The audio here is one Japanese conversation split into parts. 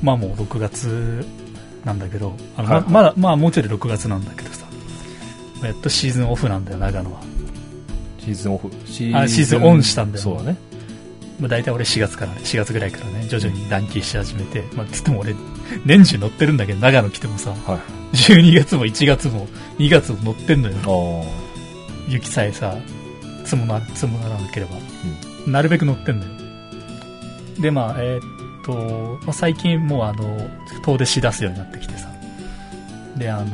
えっとまあもう6月なんだけどあの、はい。ままだまあもうちょいで6月なんだけどさ。やっとシーズンオフなんだよ長野は、シーズンオフ。シあシーズンオンしたんだよそうだね。まあ、大体俺4月からね4月ぐらいからね徐々に暖気し始めてまあつっても俺年中乗ってるんだけど長野来てもさはい。12月も1月も2月も乗ってんのよ。雪さえさ積もな積もらなければ、なるべく乗ってんだよ。でまあえーっと、まあ、最近もうあの遠出し出すようになってきてさ。であの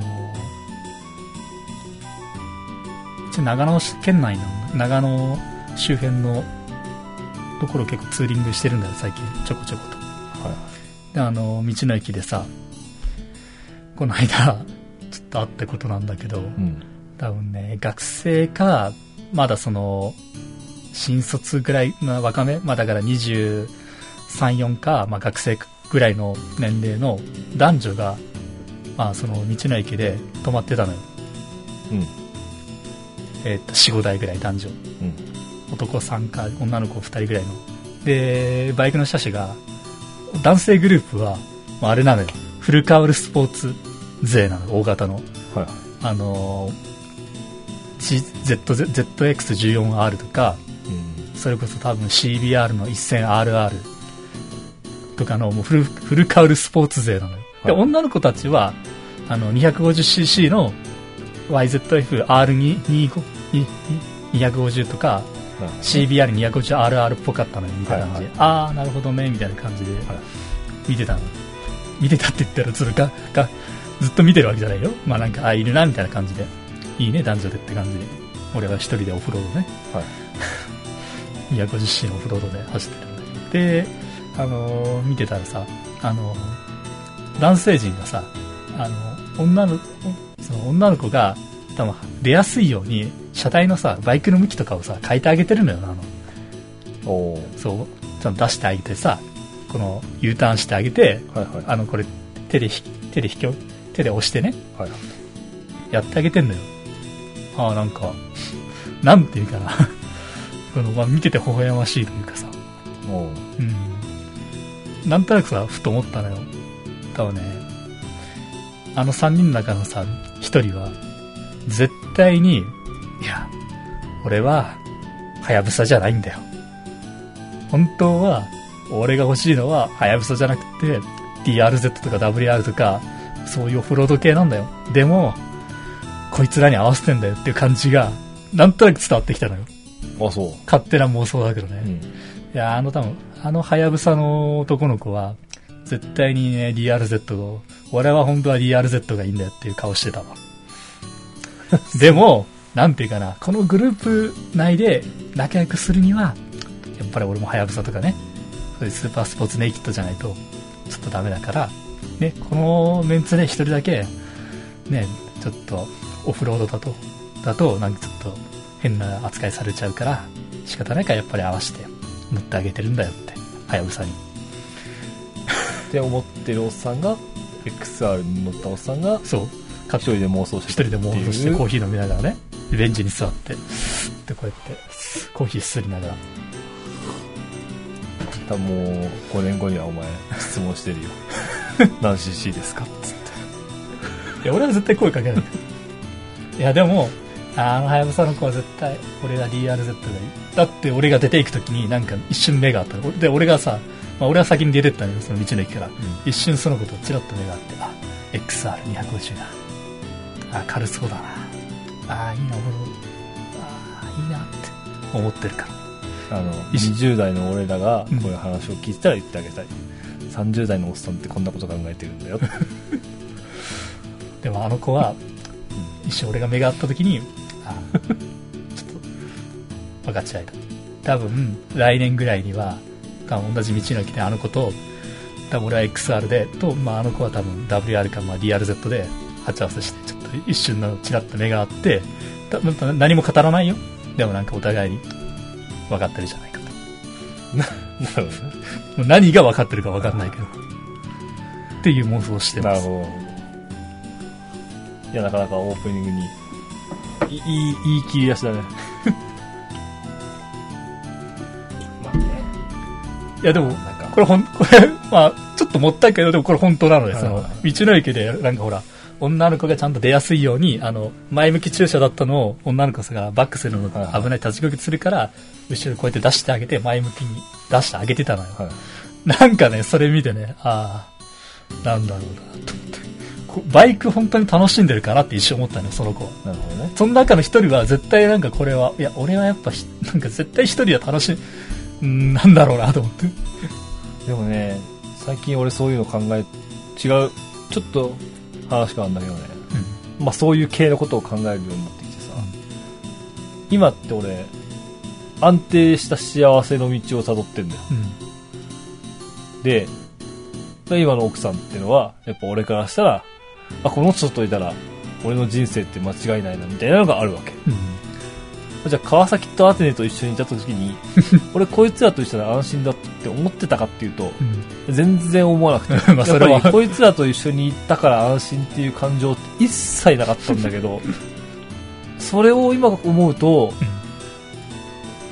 一応長野県内の長野周辺のところ結構ツーリングしてるんだよ最近ちょこちょこと。はであの道の駅でさこの間ちょっとあったことなんだけど、いうん。多分ね、学生か、まだその、新卒ぐらいの若め、まあだから23、4か、まあ学生ぐらいの年齢の男女が、まあその道の駅で泊まってたのよ。うんえーっと、4、5台ぐらい男女。うん男3か、女の子2人ぐらいの。で、バイクの車種が、男性グループは、まああれなのよ。フルカウルスポーツ勢なの、大型の。はいはいあのー、Z- ZX14R とか、うんそれこそ多分 CBR の 1000RR とかのもうフルフルカウルスポーツ勢なのよ。で、はい女の子たちは、あの、250cc の YZF-R250 とか、はい CBR250RR っぽかったのよ、みたいな感じで。はいあー、なるほどね、みたいな感じではい見てたの。見てたって言ったら、それが、が、ずっと見てるわけじゃないよ。まあなんか、あ、いるな、みたいな感じで。いいね、男女でって感じで。俺は一人でオフロードね。はい 250cc のオフロードで走ってるんだけど。で、あのー見てたらさ、あのー男性陣がさ、あの、女の、その女の子が、多分出やすいように、車体のさ、バイクの向きとかをさ、変えてあげてるのよな、あの、おおそう、ちゃんと出してあげてさ、この U ターンしてあげて、はいはい。あの、これ、手でひ、手で引き、手で押してね、はい。やってあげてんのよ。ああ、なんか、なんていうかな。この、まあ、見てて微笑ましいというかさ、おおうん。なんとなくさ、ふと思ったのよ。多分ね、あの三人の中のさ、一人は、絶対に、いや、俺は、はやぶさじゃないんだよ。本当は、俺が欲しいのは、はやぶさじゃなくて、DRZ とか WR とか、そういうオフロード系なんだよ。でも、こいつらに合わせてんだよっていう感じが、なんとなく伝わってきたのよ。あそう勝手な妄想だけどね。うんいや、あの多分、あのハヤブサの男の子は、絶対にね、DRZ を、俺は本当は DRZ がいいんだよっていう顔してたわ。でも、なんていうかな、このグループ内で仲良くするには、やっぱり俺もハヤブサとかね、そういうスーパースポーツネイキッドじゃないと、ちょっとダメだから、ね、このメンツで一人だけ、ね、ちょっとオフロードだと、だと、なんかちょっと変な扱いされちゃうから、仕方ないからやっぱり合わせて乗ってあげてるん。だよって、はやぶさに。って思ってるおっさん。が XR に乗ったおっさん。がそう。一人で妄想して一人で妄想してコーヒー飲みながらね、ベンチに座って、で、こうやって、コーヒーすりながら、多分もう5年後にはお前質問してるよ何 cc ですかっつっていや、俺は絶対声かけない。いや、でも、あの、はやぶさの子は絶対、俺が DRZ がいい。だって俺が出ていくときになんか一瞬目があったの。で、俺がさ、まあ、俺は先に出てったのよ、その道の駅から。一瞬そのことチラッと目があって、あ、XR250 だ。あ、軽そうだな。あ、いいな、俺あ、いいなって思ってるから。あのいし20代の俺らがうんこういう話を聞いてたら言ってあげたい、30代のおっさんってこんなこと考えてるんだよ でもあの子は、一瞬俺が目が合った時に、あ、ちょっと、分かち合えた。多分、来年ぐらいには、同じ道の駅であの子と、多分俺は XR で、と、まああの子は多分 WR かまあ DRZ で鉢合わせして、ちょっと一瞬のチラッと目があって、多分何も語らないよ。でもなんかお互いに分かってるじゃないかと。なるほどねもう何が分かってるか分かんないけど。っていう妄想をしてます。なるほどいやなかなかオープニングにいいいいい切り出しだね いやでも、なんかこれほん、これ、まあ、ちょっともったいけど、でもこれ本当なので、そのはいはいは、道の駅で、なんかほら、女の子がちゃんと出やすいように、あの、前向き駐車だったのを女の子がバックするの危ない立ちこぎするから、後ろにこうやって出してあげて、前向きに出してあげてたのよ。はい。なんかね、それ見てね、ああ、なんだろうな、と思って。こバイク本当に楽しんでるかなって一瞬思ったのよ、その子は。なるほどね。その中の一人は絶対なんかこれは、いや、俺はやっぱひ、なんか絶対一人は楽しい、うんなんだろうなと思って。でもね、最近俺そういうの考え、違う、ちょっと話変わるんだけどね。まあそういう系のことを考えるようになってきてさ、今って俺、安定した幸せの道を辿ってんだよ。うん。で、今の奥さんっていうのは、やっぱ俺からしたら、あ、この人といたら、俺の人生って間違いないな、みたいなのがあるわけ。うん。じゃあ川崎とアテネと一緒にいた時に、俺こいつらと一緒なら安心だって思ってたかっていうと、うん。全然思わなくて。まあそれはやっぱりこいつらと一緒に行ったから安心っていう感情って一切なかったんだけど、それを今思うと、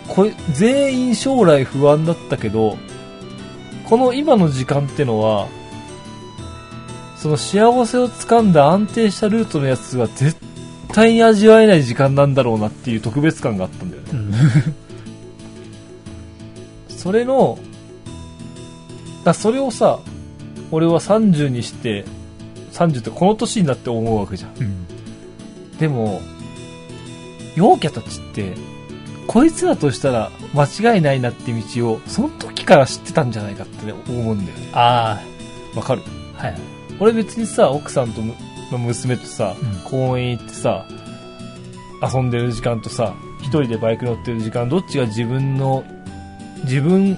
これ全員将来不安だったけど、この今の時間ってのは、その幸せを掴んだ安定したルートのやつは絶対に味わえない時間なんだろうなっていう特別感があったんだよね。うん。それの、だそれをさ、俺は30にして、30ってこの年になって思うわけじゃん。うん。でも、陽キャたちって、こいつらとしたら間違いないなって道を、その時から知ってたんじゃないかって、ね、思うんだよね。あわかる？あ、はい。俺別にさ、奥さんとむの娘とさ、うん公園行ってさ、遊んでる時間とさ、一人でバイク乗ってる時間、どっちが自分の、自分、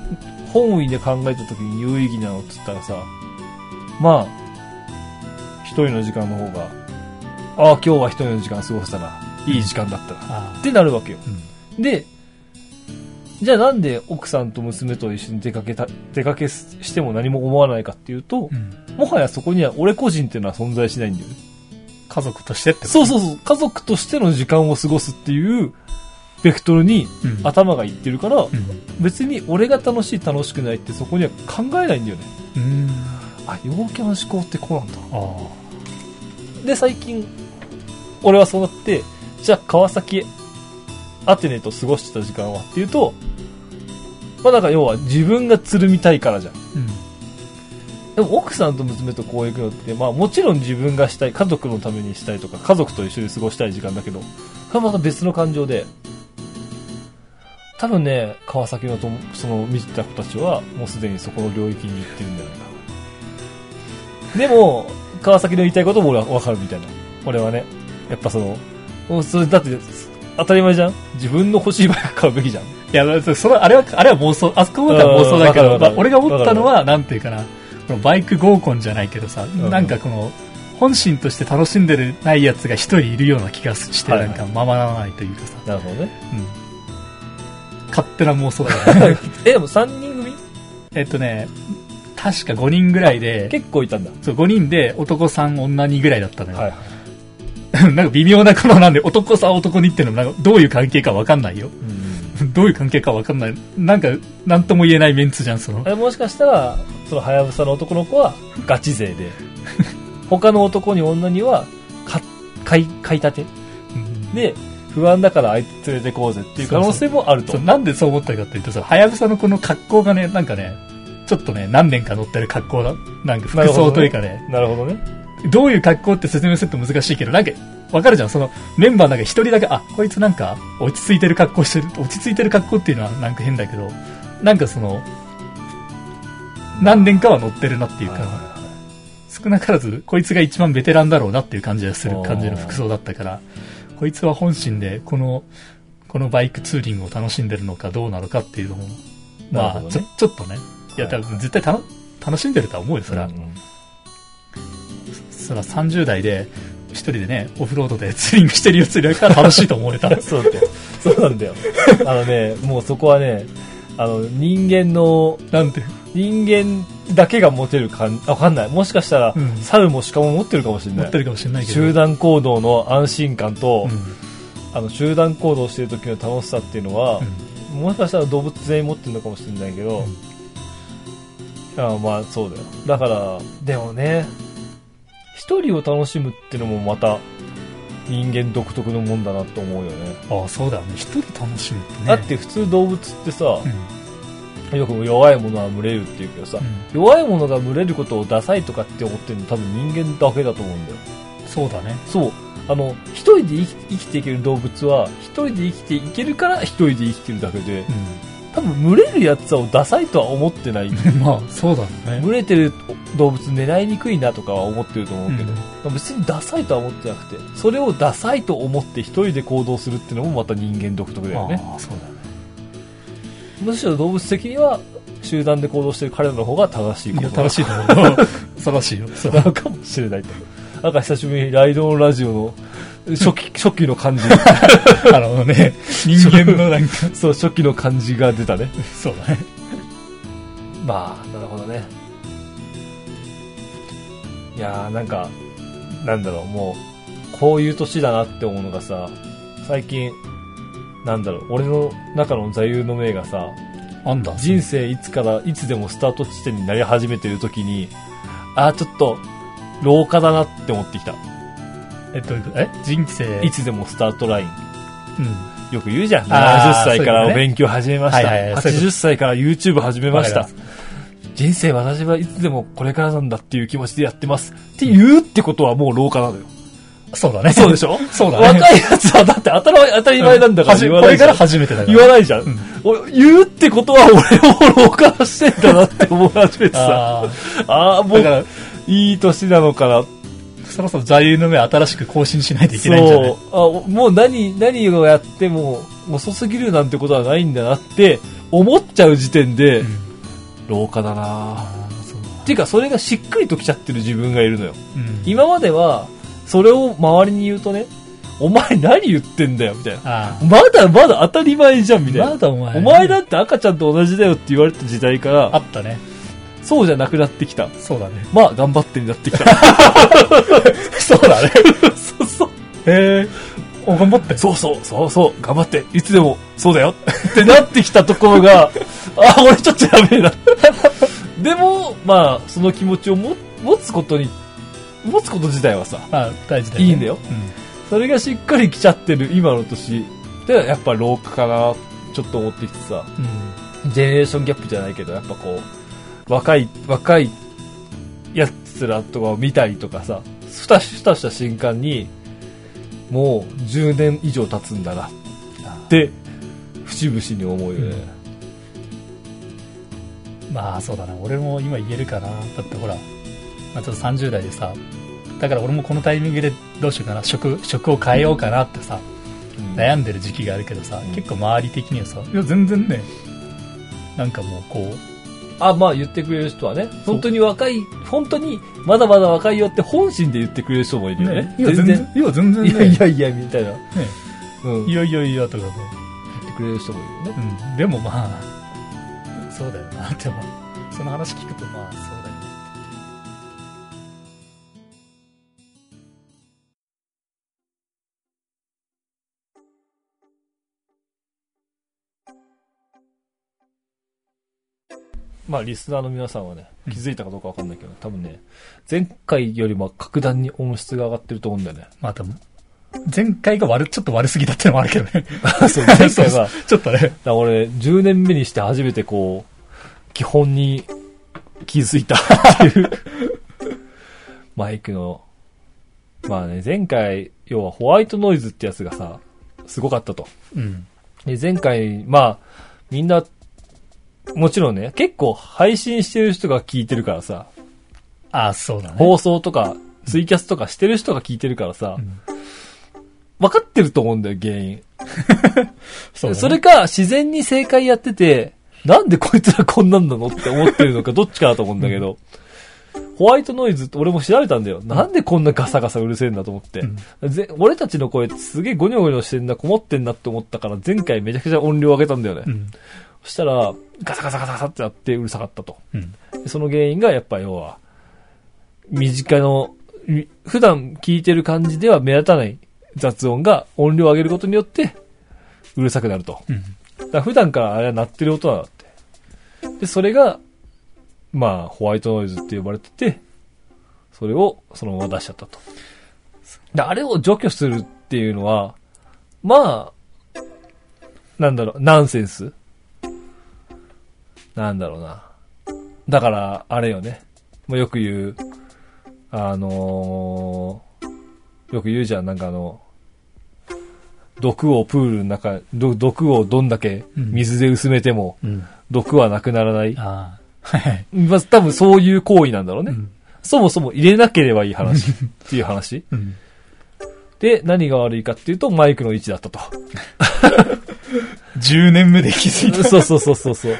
本位で考えた時に有意義なのって言ったらさ、まあ、一人の時間の方が、ああ、今日は一人の時間過ごしたら、いい時間だったな。あってなるわけよ。うん。で、じゃあなんで奥さんと娘と一緒に出かけた、出かけしても何も思わないかっていうとう、ん。もはやそこには俺個人っていうのは存在しないんだよね。家族としてってそうそうそう、家族としての時間を過ごすっていう、ベクトルにうん。頭がいってるから、うん。別に俺が楽しい楽しくないってそこには考えないんだよね。うん。あ、陽キャの思考ってこうなんだ。あで、最近、俺はそうなって、じゃあ川崎、アテネと過ごしてた時間はっていうと、まあなんか要は自分がつるみたいからじゃん。あ。うん。でも奥さんと娘と公園行くのって、まあもちろん自分がしたい、家族のためにしたいとか、家族と一緒に過ごしたい時間だけど、これまた別の感情で、多分ね、川崎のともその見てた子たちは、もうすでにそこの領域に行ってるんじゃないかな。でも、川崎の言いたいことも俺はわかるみたいな。俺はね、やっぱその、それだって、当たり前じゃん自分の欲しいバイク買うべきじゃん。いや、まあそそれ、あれは、あれは妄想、あそこまでは妄想だけど、まあ俺が思ったのは、なんていうかな、このバイク合コンじゃないけどさ、んなんかこの、本心として楽しんでるないやつが一人いるような気がして、はいはないんかままならないというかさ、なるほどね。うん。勝手な妄想だから。え、でも3人組？えっとね、確か5人ぐらいで、結構いたんだ。そう、5人で男3、女2ぐらいだったのよ。はい。なんか微妙なこのなんで、男3、男2ってのもなんかどういう関係かわかんないよ。うん。どういう関係かわかんない。なんか、なんとも言えないメンツじゃん、その。あれもしかしたら、そのハヤブサの男の子はガチ勢で、他の男に女には、か、買い、買い立てうんで、不安だからあいつ連れてこうぜっていう可能性もあると。なんでそう思ったかっていうとさ、はやぶさのこの格好がね、なんかね、ちょっとね、何年か乗ってる格好だ。なんか服装というかね、なるほどね。どういう格好って説明すると難しいけど、なんか、わかるじゃん、そのメンバーなんか一人だけ、あ、こいつなんか落ち着いてる格好してる、落ち着いてる格好っていうのはなんか変だけど、なんかその、何年かは乗ってるなっていうか、少なからず、こいつが一番ベテランだろうなっていう感じがする感じの服装だったから、こいつは本心で、この、このバイクツーリングを楽しんでるのかどうなのかっていうのも、まあ、ね。ちょ、ちょっとね。いや、はい。多分絶対楽しんでるとは思うよ、それは。うんそら30代で、一人でね、オフロードでツーリングしてるやつよりは楽しいと思えた。そうだよ。そうなんだよ。あのね、もうそこはね、あの、人間の、なんて、人間だけが持てる感わかんない。もしかしたら、うん猿も鹿も持ってるかもしれない。持ってるかもしれないけど。集団行動の安心感と、うん。あの、集団行動してる時の楽しさっていうのは、うんもしかしたら動物全員持ってるのかもしれないけど、あまあそうだよ。だから、でもね、一人を楽しむってのもまた人間独特のもんだなと思うよね。ああ、そうだよね。一人楽しむってね。だって普通動物ってさう、ん、よく弱いものは群れるって言うけどさ、うん弱いものが群れることをダサいとかって思ってるの多分人間だけだと思うんだよ。そうだね。そう。あの、一人で生き生きていける動物は、一人で生きていけるから一人で生きてるだけで、多分群れるやつをダサいとは思ってない。うん。まあ、そうだね。群れてる動物狙いにくいなとかは思ってると思うけど、うん別にダサいとは思ってなくて、それをダサいと思って一人で行動するっていうのもまた人間独特だよね。ああ、そうだね。むしろ動物的には集団で行動してる彼らの方が正しいこと正しいと思う。正しいよ。そうなのかもしれないと。なんか久しぶりにライドオンラジオの初期、初期の感じ、あのね、人間のなんか、そう、初期の感じが出たね。そうだね。まあ、なるほどね。いやー、なんか、なんだろう、もう、こういう年だなって思うのがさ、最近、なんだろう、俺の中の座右の銘がさ、なんだ人生いつからいつでもスタート地点になり始めてる時に、あー、ちょっと、老化だなって思ってきた。えっと、え？人生。いつでもスタートライン。うん。よく言うじゃん。あー70歳からお勉強始めました。はいはいはいそういうこ80歳から YouTube 始めました。人生私はいつでもこれからなんだっていう気持ちでやってます。って言うってことはもう老化なのよ。そうだね。そうでしょ？そうだね。若いやつはだって当たり前当たり前なんだから言わないじゃんこれから初めてだから。言わないじゃん。うん俺言うってことは俺も老化してんだなって思い始めてさ。あああ、もういい年なのかな。そろそろ座右の銘新しく更新しないといけないんじゃない？そう。あ、もう何、何をやっても遅すぎるなんてことはないんだなって思っちゃう時点で、うん老化だなっていうか、それがしっくりときちゃってる自分がいるのよ。うん今までは、それを周りに言うとね、お前何言ってんだよ、みたいな。あまだまだ当たり前じゃん、みたいな。まだお前お前だって赤ちゃんと同じだよって言われた時代から、あったね。そうじゃなくなってきた。そうだね。まあ、頑張ってになってきた。そうだね。そうそう。へえ。お、頑張って。そうそう、そうそう、頑張って、いつでも、そうだよってなってきたところが、あ、俺ちょっとやべえな。でも、まあ、その気持ちをも持つことに、持つこと自体はさ、まあ、大事だよね。いいんだよ。それがしっかり来ちゃってる今の年で、やっぱ老化かな、ちょっと思ってきてさ、うん。ジェネレーションギャップじゃないけど、やっぱこう、若い、若いやつらとかを見たりとかさ、ふたふたした瞬間に、もう10年以上経つんだなって、節々に思うよね。まあ、そうだな。俺も今言えるかな。だってほら、まあ、ちょっと30代でさ、だから俺もこのタイミングでどうしようかな。職、職を変えようかなってさ、うん悩んでる時期があるけどさ、うん結構周り的にはさ、いや、全然ね、なんかもうこう、あ、まあ言ってくれる人はね、本当に若い、本当にまだまだ若いよって本心で言ってくれる人もいるよね。いや、全然、いや、全然ね、いやいやいや、みたいな。ね、うん。いやいやいやとかも、言ってくれる人もいるよね。うん、でもまあ、そうだよな、でも、その話聞くとまあ、まあ、リスナーの皆さんはね、気づいたかどうかわかんないけど、多分ね、前回よりも格段に音質が上がってると思うんだよね。まあ、多分前回が悪、ちょっと悪すぎだってのもあるけどね。そう、前回 そうは、ちょっとね。だから俺、10年目にして初めてこう、基本に気づいたっていう、マイクの、まあね、前回、要はホワイトノイズってやつがさ、すごかったと。うん。で、前回、まあ、みんな、もちろんね、結構配信してる人が聞いてるからさ、ああ、そうだね。放送とか、ツイキャスとかしてる人が聞いてるからさう、ん分かってると思うんだよ、原因。そうだねそれか、自然に正解やってて、なんでこいつらこんなんなのって思ってるのか、どっちかだと思うんだけど、ホワイトノイズって俺も調べたんだよ。なんでこんなガサガサうるせえんだと思って。うんぜ俺たちの声ってすげえゴニョゴニョしてんな、こもってんなって思ったから、前回めちゃくちゃ音量上げたんだよね。うん。そしたら、ガサガサガサガサってなってうるさかったと。うん。でその原因がやっぱ要は、身近の、み普段聞いてる感じでは目立たない雑音が音量を上げることによって、うるさくなると。うん。だから普段からあれは鳴ってる音なんだって。で、それが、まあ、ホワイトノイズって呼ばれてて、それをそのまま出しちゃったと。で、あれを除去するっていうのは、まあ、なんだろう、ナンセンスなんだろうな。だから、あれよね。もうよく言う、あのーよく言うじゃん、なんかあの、毒をプールの中、ど毒をどんだけ水で薄めても、うん。毒はなくならない。ああ。はい。まあ、多分そういう行為なんだろうね。うん。そもそも入れなければいい話 っていう話。うん。で、何が悪いかっていうと、マイクの位置だったと。10年目で気づいた。そうそうそうそうそう。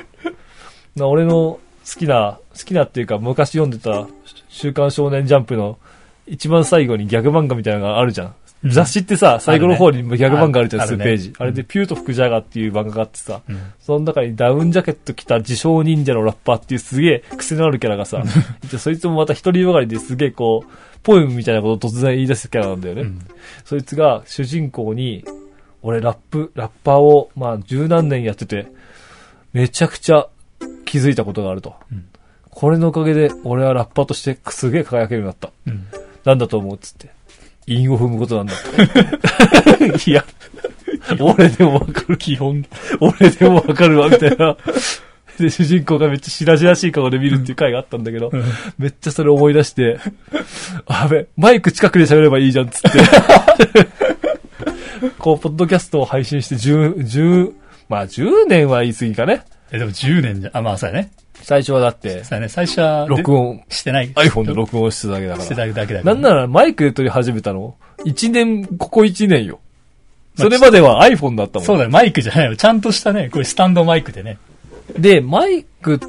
な俺の好きな、好きなっていうか昔読んでた週刊少年ジャンプの一番最後にギャグ漫画みたいなのがあるじゃん。うん雑誌ってさ、最後の方にギャグ漫画あるじゃん、数ページ。あれでピュート福ジャガーっていう漫画があってさ、うん。その中にダウンジャケット着た自称忍者のラッパーっていうすげえ癖のあるキャラがさ、そいつもまた一人ばかりですげえこう、ポエムみたいなことを突然言い出すキャラなんだよね。うん。そいつが主人公に、俺ラップ、ラッパーを、まあ十何年やってて、めちゃくちゃ気づいたことがあると。うんこれのおかげで俺はラッパーとしてすげえ輝けるようになった。うん。なんだと思うっつって。韻を踏むことなんだ。いや、俺でもわかる。基本。俺でもわかるわ、みたいな。で、主人公がめっちゃ白々しい顔で見るっていう回があったんだけど、めっちゃそれ思い出して、あやべ、マイク近くで喋ればいいじゃん、つって。こう、ポッドキャストを配信して10、10、まあ10年は言い過ぎかね。え、でも10年じゃ、あ、まあそうやね。最初はだって、そうやね。最初は、録音、してない。iPhone で録音してただけだしてから。ただけだから。なんならマイクで撮り始めたの、1年、ここ1年よ。それまでは iPhone だったもん。そうだよ、マイクじゃないよ。ちゃんとしたね、これスタンドマイクでね。で、マイク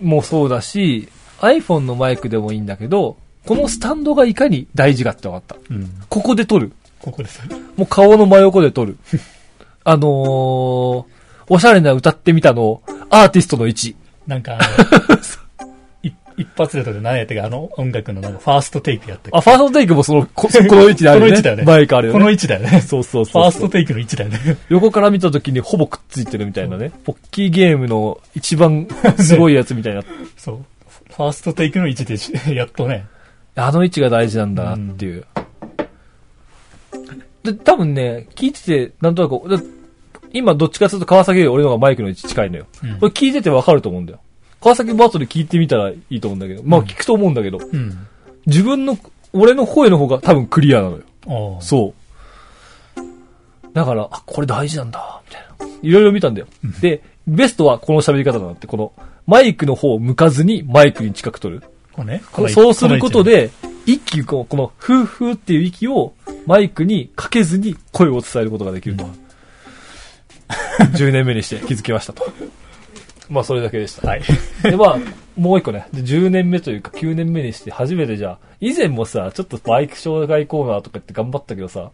もそうだし、iPhone のマイクでもいいんだけど、このスタンドがいかに大事かって分かった。うん。ここで撮る。ここです。もう顔の真横で撮る。あのー、おしゃれな歌ってみたの、アーティストの位置。なんか 一発で撮る何やったか、あの音楽のなんかファーストテイクやったあ、ファーストテイクもその、ここの位置であるよね。この位置だよねマイクあるよね。この位置だよね。そうそうそう。ファーストテイクの位置だよね。横から見た時にほぼくっついてるみたいなね。ポッキーゲームの一番すごいやつみたいな。そう。ファーストテイクの位置でし、やっとね。あの位置が大事なんだなっていう。で、多分ね、聞いてて、なんとなく、だ今どっちかというと川崎より俺の方がマイクの位置近いのよ。うんこれ聞いててわかると思うんだよ。川崎も後で聞いてみたらいいと思うんだけど、まあ聞くと思うんだけど、うん。自分の、俺の声の方が多分クリアなのよ。そう。だから、あ、これ大事なんだ、みたいな。いろいろ見たんだよ。で、ベストはこの喋り方だなって、この、マイクの方を向かずにマイクに近く取る。こうね。そうすること、で、息を、この、ふーふーっていう息をマイクにかけずに声を伝えることができると。10年目にして気づきましたと。まあ、それだけでした。はい。で、まあ、もう一個ね。で10年目というか9年目にして初めてじゃあ、以前もさ、ちょっとバイク障害コーナーとかって頑張ったけどさ、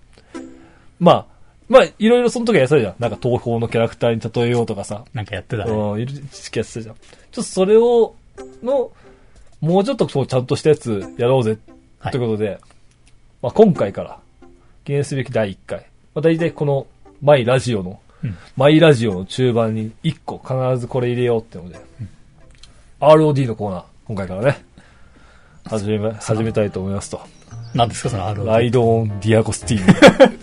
まあ、まあ、いろいろその時はやってたじゃん。なんか東宝のキャラクターに例えようとかさ。なんかやってたね。うん、いる知識やってたじゃん。ちょっとそれを、の、もうちょっとそうちゃんとしたやつやろうぜ、はいということで、まあ今回から、記念すべき第1回。まあ大体この、マイラジオの、うんマイラジオの中盤に1個必ずこれ入れようってので、ROD のコーナー、今回からね、始めま、始めたいと思いますと。何ですか、その R ライドオン・ディアゴスティーヌ。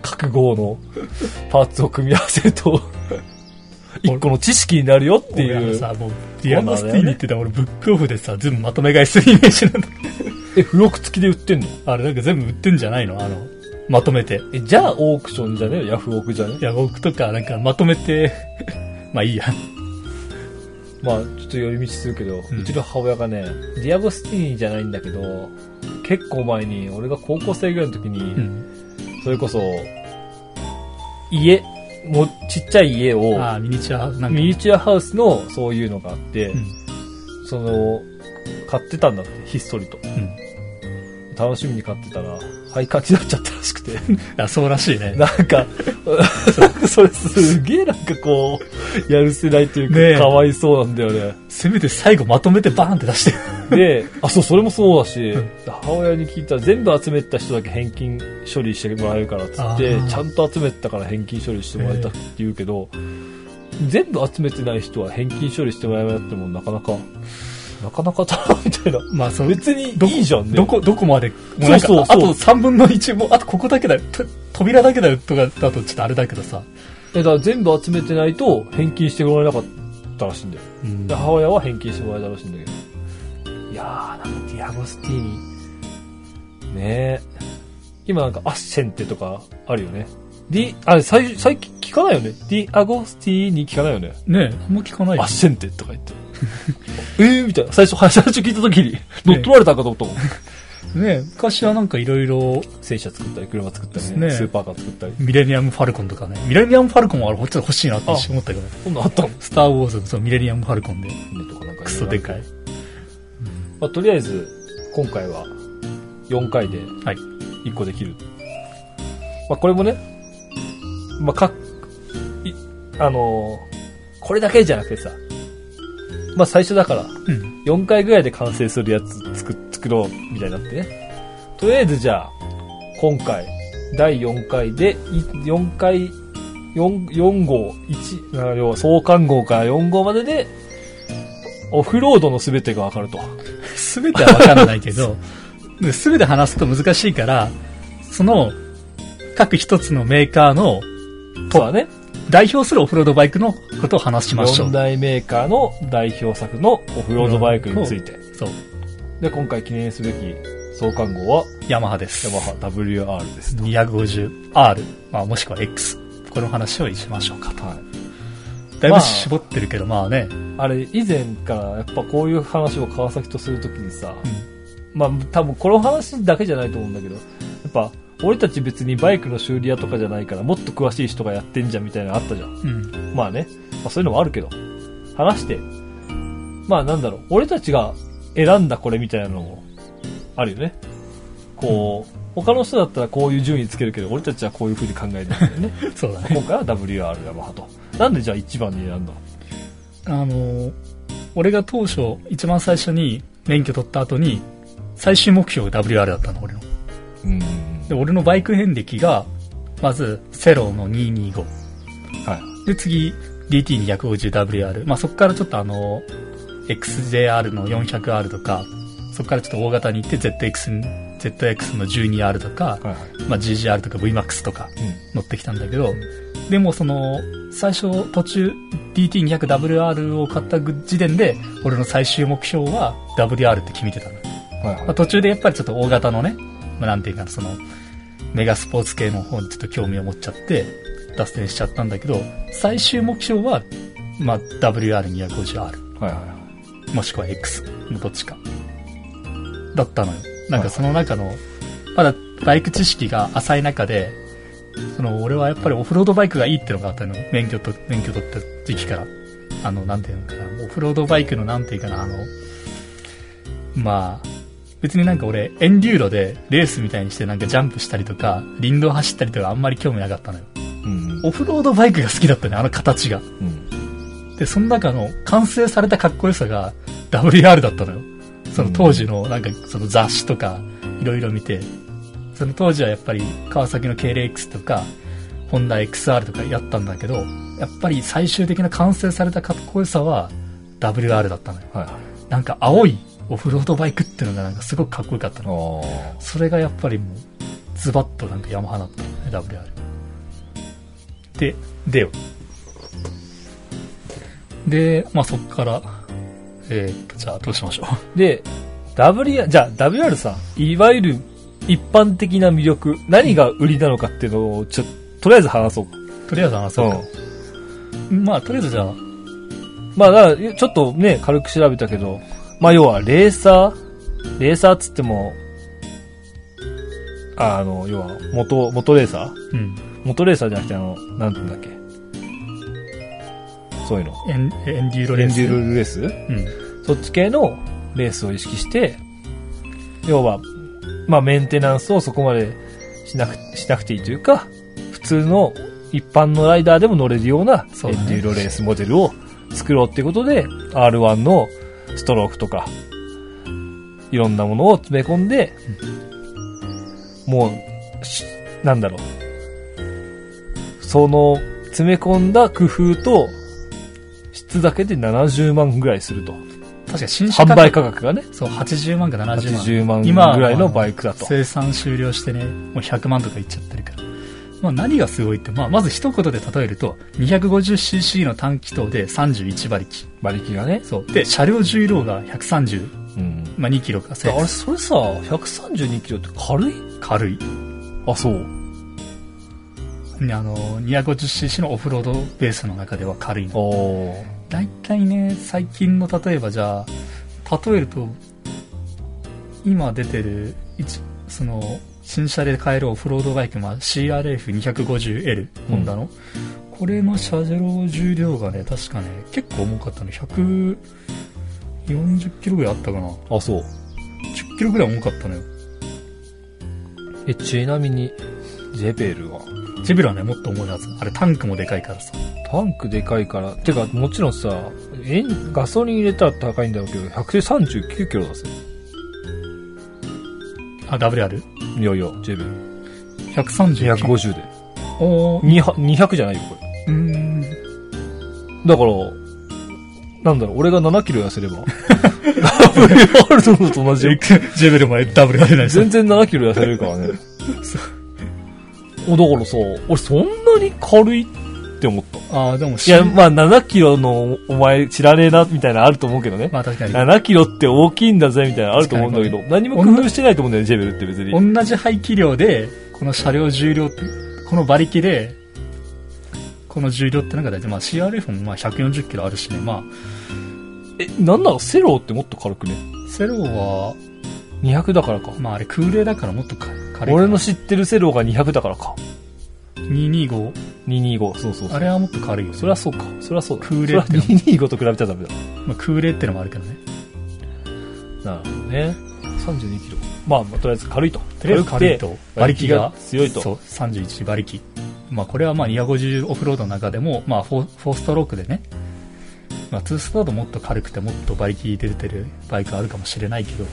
各号のパーツを組み合わせると、一個の知識になるよっていう。さ、もう、ディアゴスティーニって言ったら俺ブックオフでさ、全部まとめ買いするイメージなんだ。え、付録付きで売ってんの？あれなんか全部売ってんじゃないの？あの、まとめて。え、じゃあオークションじゃねえヤフオクじゃね？いや、僕とかなんかまとめて、まあいいや。まあ、ちょっと寄り道するけど、ううんちの母親がね、ディアゴスティーニじゃないんだけど、結構前に、俺が高校生ぐらいの時に、うん。それこそ、家、もうちっちゃい家を、ああ、ミニチュア、なんか。ミニチュアハウスのそういうのがあって、うん。その、買ってたんだって、ひっそりと。うん。楽しみに買ってたら、廃刊になっちゃったらしくて。あ、そうらしいね。なんか、それすげえなんかこう、やるせないというか、かわいそうなんだよね。せめて最後まとめてバーンって出して。で、あ、そう、それもそうだしうん、母親に聞いたら全部集めた人だけ返金処理してもらえるからっつってちゃんと集めてたから返金処理してもらえたって言うけど、全部集めてない人は返金処理してもらえなくてもなかなか、なかなかだな、みたいな。まあ、その、別にいいじゃんね。どこ、どこまで、そうそうあと3分の1も、あとここだけだよ、と扉だけだよとかだとちょっとあれだけどさ。え、だから全部集めてないと返金してもらえなかったらしいんだよ。うんで母親は返金してもらえたらしいんだけど。いやー、なんかディアゴスティーニ。ねえ。今なんかアシェットとかあるよね。ディ、あれ最最近聞かないよね。ディアゴスティーニ聞かないよね。ねえ、あんま聞かないよ。アシェットとか言って。えーみたいな。最初、最初聞いた時に乗っ取られたかと思ったもん。ねえ、昔はなんかいろいろ、戦車作ったり、車作ったりねね。スーパーカー作ったり。ミレニアム・ファルコンとかね。ミレニアム・ファルコンは俺こっちで欲しいなって一瞬思ったけど、こんなんあったの？スター・ウォーズのそのミレニアム・ファルコンで、とかなんかクソでかい。まあ、とりあえず、今回は4回ではい。1個できる。まあ、これもね、まあ、か、い、あのーこれだけじゃなくてさ、まあ、最初だから、うん。4回ぐらいで完成するやつ作、作ろう、みたいになってね。とりあえずじゃあ、今回、第4回で、い4回、4、4号、1、あ要は創刊号から4号までで、オフロードの全てがわかると。すべてはわからないけど、すべて話すと難しいから、その、各一つのメーカーのそうだね。代表するオフロードバイクのことを話しましょ4う。大メーカーの代表作のオフロードバイクについて。そう。で、今回記念すべき創刊号は、ヤマハです。ヤマハ WR ですと。250R、まあもしくは X。この話をしましょうかと。はい。だいぶまあ絞ってるけど、まあね。あれ、以前からやっぱこういう話を川崎とするときにさ、うんまあ多分この話だけじゃないと思うんだけど、やっぱ俺たち別にバイクの修理屋とかじゃないからもっと詳しい人がやってんじゃんみたいなのあったじゃん。うん。まあね、まあそういうのもあるけど、話して、まあなんだろう、俺たちが選んだこれみたいなのもあるよね。こう、他の人だったらこういう順位つけるけど、俺たちはこういう風に考えてるんだよね。そうだね。今回は WR ヤマハと。なんでじゃあ1番に選んだの？あのー俺が当初、一番最初に免許取った後に、最終目標が WR だったの、俺の。うん。で、俺のバイク遍歴が、まず、セロの225。はい。で、次、DT250WR。まあ、そこからちょっとあの、XJR の 400R とか、そこからちょっと大型に行って ZX に、ZX の 12R とか、はいはい。まあ、GGR とか VMAX とかうん。乗ってきたんだけど、でもその、最初途中 DT200WR を買った時点で、俺の最終目標は WR って決めてたの。はいはいまあ、途中でやっぱりちょっと大型のね、まあ、なんていうかな、その、メガスポーツ系の方にちょっと興味を持っちゃって、脱線しちゃったんだけど、最終目標は、まあ、WR250R、はいはいはい。もしくは X のどっちか。だったのよ。なんかその中の、まだバイク知識が浅い中で、その、俺はやっぱりオフロードバイクがいいってのがあったの。免許と、免許取った時期から。あの、なんていうのかな、オフロードバイクのなんていうかな、あの、まあ、別になんか俺、エンデューロでレースみたいにしてなんかジャンプしたりとか、林道走ったりとかあんまり興味なかったのよ。うん。オフロードバイクが好きだったね、あの形が。うん。で、その中の完成されたかっこよさが WR だったのよ。その当時のなんかその雑誌とかいろいろ見て、その当時はやっぱり川崎の KLX とか、ホンダ XR とかやったんだけど、やっぱり最終的な完成されたかっこよさは WR だったのよ。はいはい。なんか青いオフロードバイクっていうのがなんかすごくかっこよかったの。あそれがやっぱりもう、ズバッとなんかヤマハだったのね、WR。で、でよ。で、まあそっから、えーっと、じゃあどうしましょー で、WR、じゃあ WR さ、いわゆる一般的な魅力、何が売りなのかっていうのを、ちょ、とりあえず話そう。う。とりあえず話そうか。まあとりあえずじゃあ、まあ、だから、ちょっとね、軽く調べたけど、まあ、要は、レーサーレーサーっつっても、あの、要は、元、元レーサー？うん。元レーサーじゃなくて、あの、なんて言うんだっけ？そういうの。エンエンデューロレース？エンデューロレース？うん。そっち系のレースを意識して、要は、まあ、メンテナンスをそこまでしなく、しなくていいというか、普通の一般のライダーでも乗れるようなエンデューロレースモデルを作ろうっていうことで、R1 のストロークとか、いろんなものを詰め込んで、もう、しなんだろう。その、詰め込んだ工夫と、質だけで70万ぐらいすると。確か新車販売価格がね、そう、80万か70万。80万今ぐらいのバイクだと。生産終了してね、もう100万とかいっちゃってるから。まあ何がすごいって、まあまず一言で例えると、250cc の単気筒で31馬力。馬力がね。そう。で、車両重量が130、うん。まあ2キロか。あれ、それさ、132キロって軽い？軽い。あ、そう。ねあの、250cc のオフロードベースの中では軽いの。大体ね、最近の例えばじゃあ、例えると、今出てる、一その、新車で買えるオフロードバイク、まあ、CRF250L、ホンダの。これの車両重量がね、確かね、結構重かったの。140キロぐらいあったかな。あ、そう。10キロぐらい重かったのよ。え、ちなみに、ジェベルは、ジェベルはね、もっと重いはず。あれタンクもでかいからさ。タンクでかいから、てか、もちろんさ、エンガソリン入れたら高いんだろうけど、139キロだぜ。あ、WR?130? いやいや、ジェベル。250で。おー、200 200じゃないよ、これ。うーん。だから、なんだろう、俺が7キロ痩せれば、WR のと同じよ。ジェベルも WR ない全然7キロ痩せれるからね。お、だからさ、俺そんなに軽いって思った。ああ、でも、いや、まあ7キロのお前知らねえな、みたいなのあると思うけどね。まあ確かに。7キロって大きいんだぜ、みたいなのあると思うんだけど、何も工夫してないと思うんだよね、ジェベルって別に。同じ排気量で、この車両重量って、この馬力で、この重量ってのが大体、まあ CRF もまあ140キロあるしね、まあ、え、なんならセロってもっと軽くね？セロは、200だからか。まああれ空冷だからもっと軽い。俺の知ってるセロが200だからか。225、225、そうそうそう。あれはもっと軽いよ、ね。それはそうか。それはそうだ。空冷それは225と比べちゃダメだ。まあ空冷ってのもあるけどね。なるほどね。32キロ。まあ、まあ、とりあえず軽いと。とりあえず軽いと、馬力が強いと。そう、31馬力。まあこれはまあ250オフロードの中でも、まあ 4, 4ストロークでね、まあ2ストだともっと軽くてもっと馬力出てるバイクあるかもしれないけど、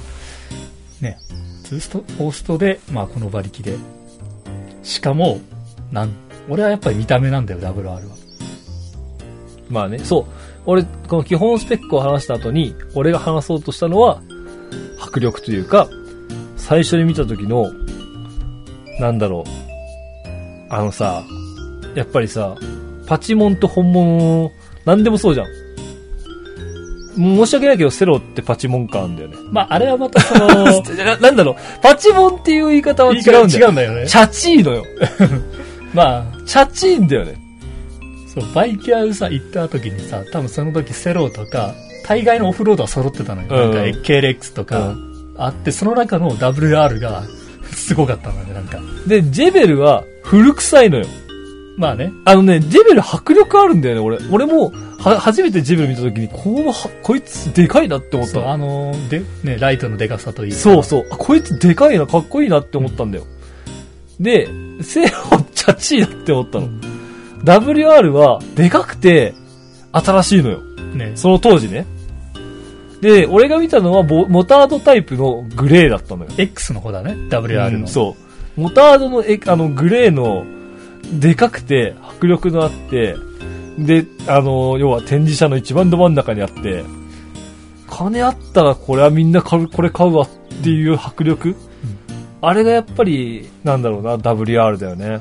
ね、2スト、4ストで、まあこの馬力で。しかも、なん、俺はやっぱり見た目なんだよ、WR は。まあね、そう。俺、この基本スペックを話した後に、俺が話そうとしたのは、迫力というか、最初に見た時の、なんだろう。あのさ、やっぱりさ、パチモンと本物、なんでもそうじゃん。申し訳ないけど、セロってパチモン感あるんだよね。まああれはまたその、な なんだろう、パチモンっていう言い方は違うんだよ。違うんだよね。チャチーのよ。まあ、チャチーんだよね。そう、バイキャーさ、行った時にさ、多分その時セローとか、大概のオフロードは揃ってたのよ。うんなんか KLX とか、あって、その中の WR が すごかったのよね、なんか。で、ジェベルは古臭いのよ。まあね。あのね、ジェベル迫力あるんだよね、俺。俺も、は、初めてジェベル見た時に、こう、は、こいつでかいなって思った。あのーで、ね、ライトのデカさといい。そうそう。あこいつでかいな、かっこいいなって思ったんだよ。で、セロチャチーなって思ったの。うん WR は、でかくて、新しいのよ。ね。その当時ね。で、俺が見たのはボ、モタードタイプのグレーだったのよ。X の方だね、WR の。うんそう。モタードのえ、あの、グレーの、でかくて、迫力のあって、で、あの、要は展示車の一番ど真ん中にあって、金あったらこれはみんな買う、これ買うわっていう迫力、あれがやっぱり、なんだろうな、WR だよね。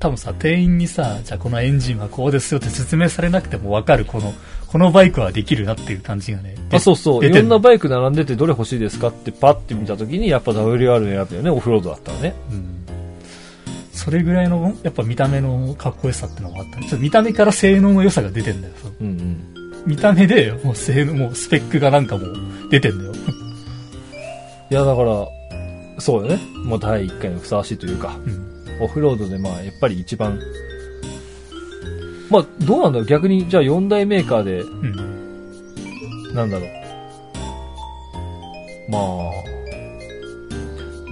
多分さ、店員にさ、じゃあこのエンジンはこうですよって説明されなくてもわかる、この、このバイクはできるなっていう感じがね。であ、そうそう。いろんなバイク並んでてどれ欲しいですかってパッて見たときに、やっぱ WR 選ぶよね、オフロードだったらね。うん。それぐらいの、やっぱ見た目のかっこよさってのがあったね。ちょっと見た目から性能の良さが出てんだよ。そううんうん。見た目で、もう性能、もうスペックがなんかもう出てんだよ。いや、だから、そうだね。もう第1回のふさわしいというか、うん。オフロードでまあ、やっぱり一番、まあ、どうなんだろう？逆に、じゃあ4大メーカーで、うん。なんだろう？まあ、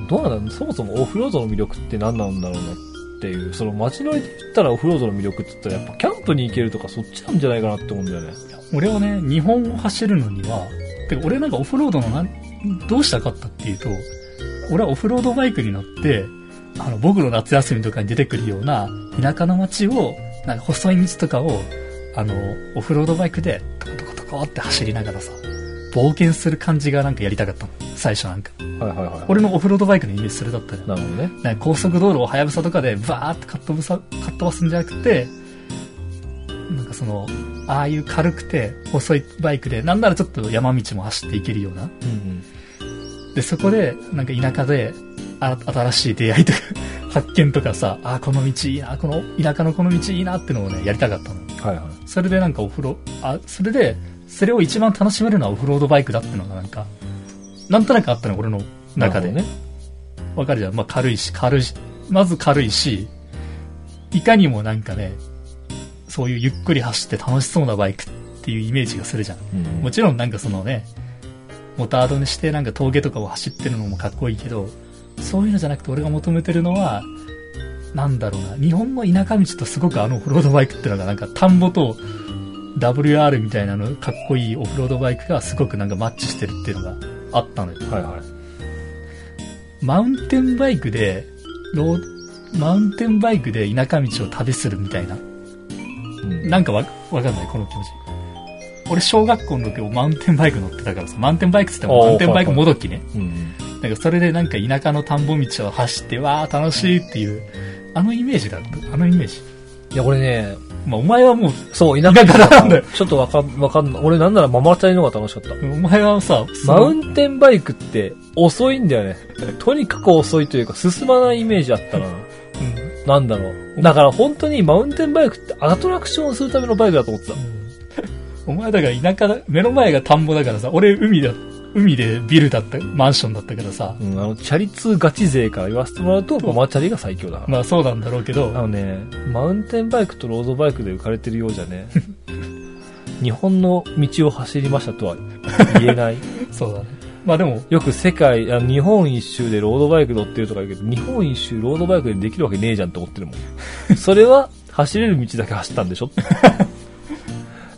どうなんだろう？そもそもオフロードの魅力って何なんだろうなっていう、その街乗りで言ったらオフロードの魅力って言ったらやっぱキャンプに行けるとかそっちなんじゃないかなって思うんだよね。俺はね、日本を走るのには、てか俺なんかオフロードのな、どうしたかったっていうと、俺はオフロードバイクに乗って、あの、僕の夏休みとかに出てくるような田舎の街を、なんか細い道とかを、あの、オフロードバイクで、トコトコトコって走りながらさ、冒険する感じがなんかやりたかったの。最初なんか。はいはいはい。俺のオフロードバイクのイメージそれだったのよ。なるほどね。なんか高速道路をはやぶさとかでバーってかっ飛ぶさ、かっ飛ばすんじゃなくて、なんかその、ああいう軽くて細いバイクで、なんならちょっと山道も走っていけるような。うんで、そこで、なんか田舎で、あ新しい出会いとか、発見とかさ、ああ、この道いいな、この田舎のこの道いいなってのをね、やりたかったの。うん。はいはい。それでなんかオフロ、あ、それで、それを一番楽しめるのはオフロードバイクだってのがなんか、なんとなくあったの、俺の中で。なるほわかるじゃん。まあ軽いし、軽いし、まず軽いし、いかにもなんかね、そういうゆっくり走って楽しそうなバイクっていうイメージがするじゃん。うんもちろんなんかそのね、モタードにしてなんか峠とかを走ってるのもかっこいいけど、そういうのじゃなくて俺が求めてるのは、なんだろうな、日本の田舎道とすごくあのオフロードバイクってのがなんか田んぼと WR みたいなのかっこいいオフロードバイクがすごくなんかマッチしてるっていうのがあったのよ。はいはい。マウンテンバイクで、ローマウンテンバイクで田舎道を旅するみたいな。うんなんかわ、わかんない、この気持ち。俺、小学校の時マウンテンバイク乗ってたからさ、マウンテンバイクっつってもマウンテンバイクもどきね。うん。なんかそれでなんか田舎の田んぼ道を走って、わー楽しいっていう、あのイメージだった？あのイメージ？いや、俺ね、まあ、お前はもう、そう、田田舎舎なんだよちょっとわかん、わかんない。俺なんならママチャリの方が楽しかった。お前はさ、マウンテンバイクって遅いんだよね。とにかく遅いというか進まないイメージあったな。うんなんだろう。だから本当にマウンテンバイクってアトラクションをするためのバイクだと思ってた。お前だから田舎だ、目の前が田んぼだからさ、俺海だ、海でビルだった、マンションだったからさ、うん、あの、チャリ通ガチ勢から言わせてもらうと、ママチャリが最強だ。まあそうなんだろうけど、あのね、マウンテンバイクとロードバイクで浮かれてるようじゃね、日本の道を走りましたとは言えない。そうだね。まあでも、よく世界、あ日本一周でロードバイク乗ってるとか言うけど、日本一周ロードバイクでできるわけねえじゃんって思ってるもん。それは走れる道だけ走ったんでしょ？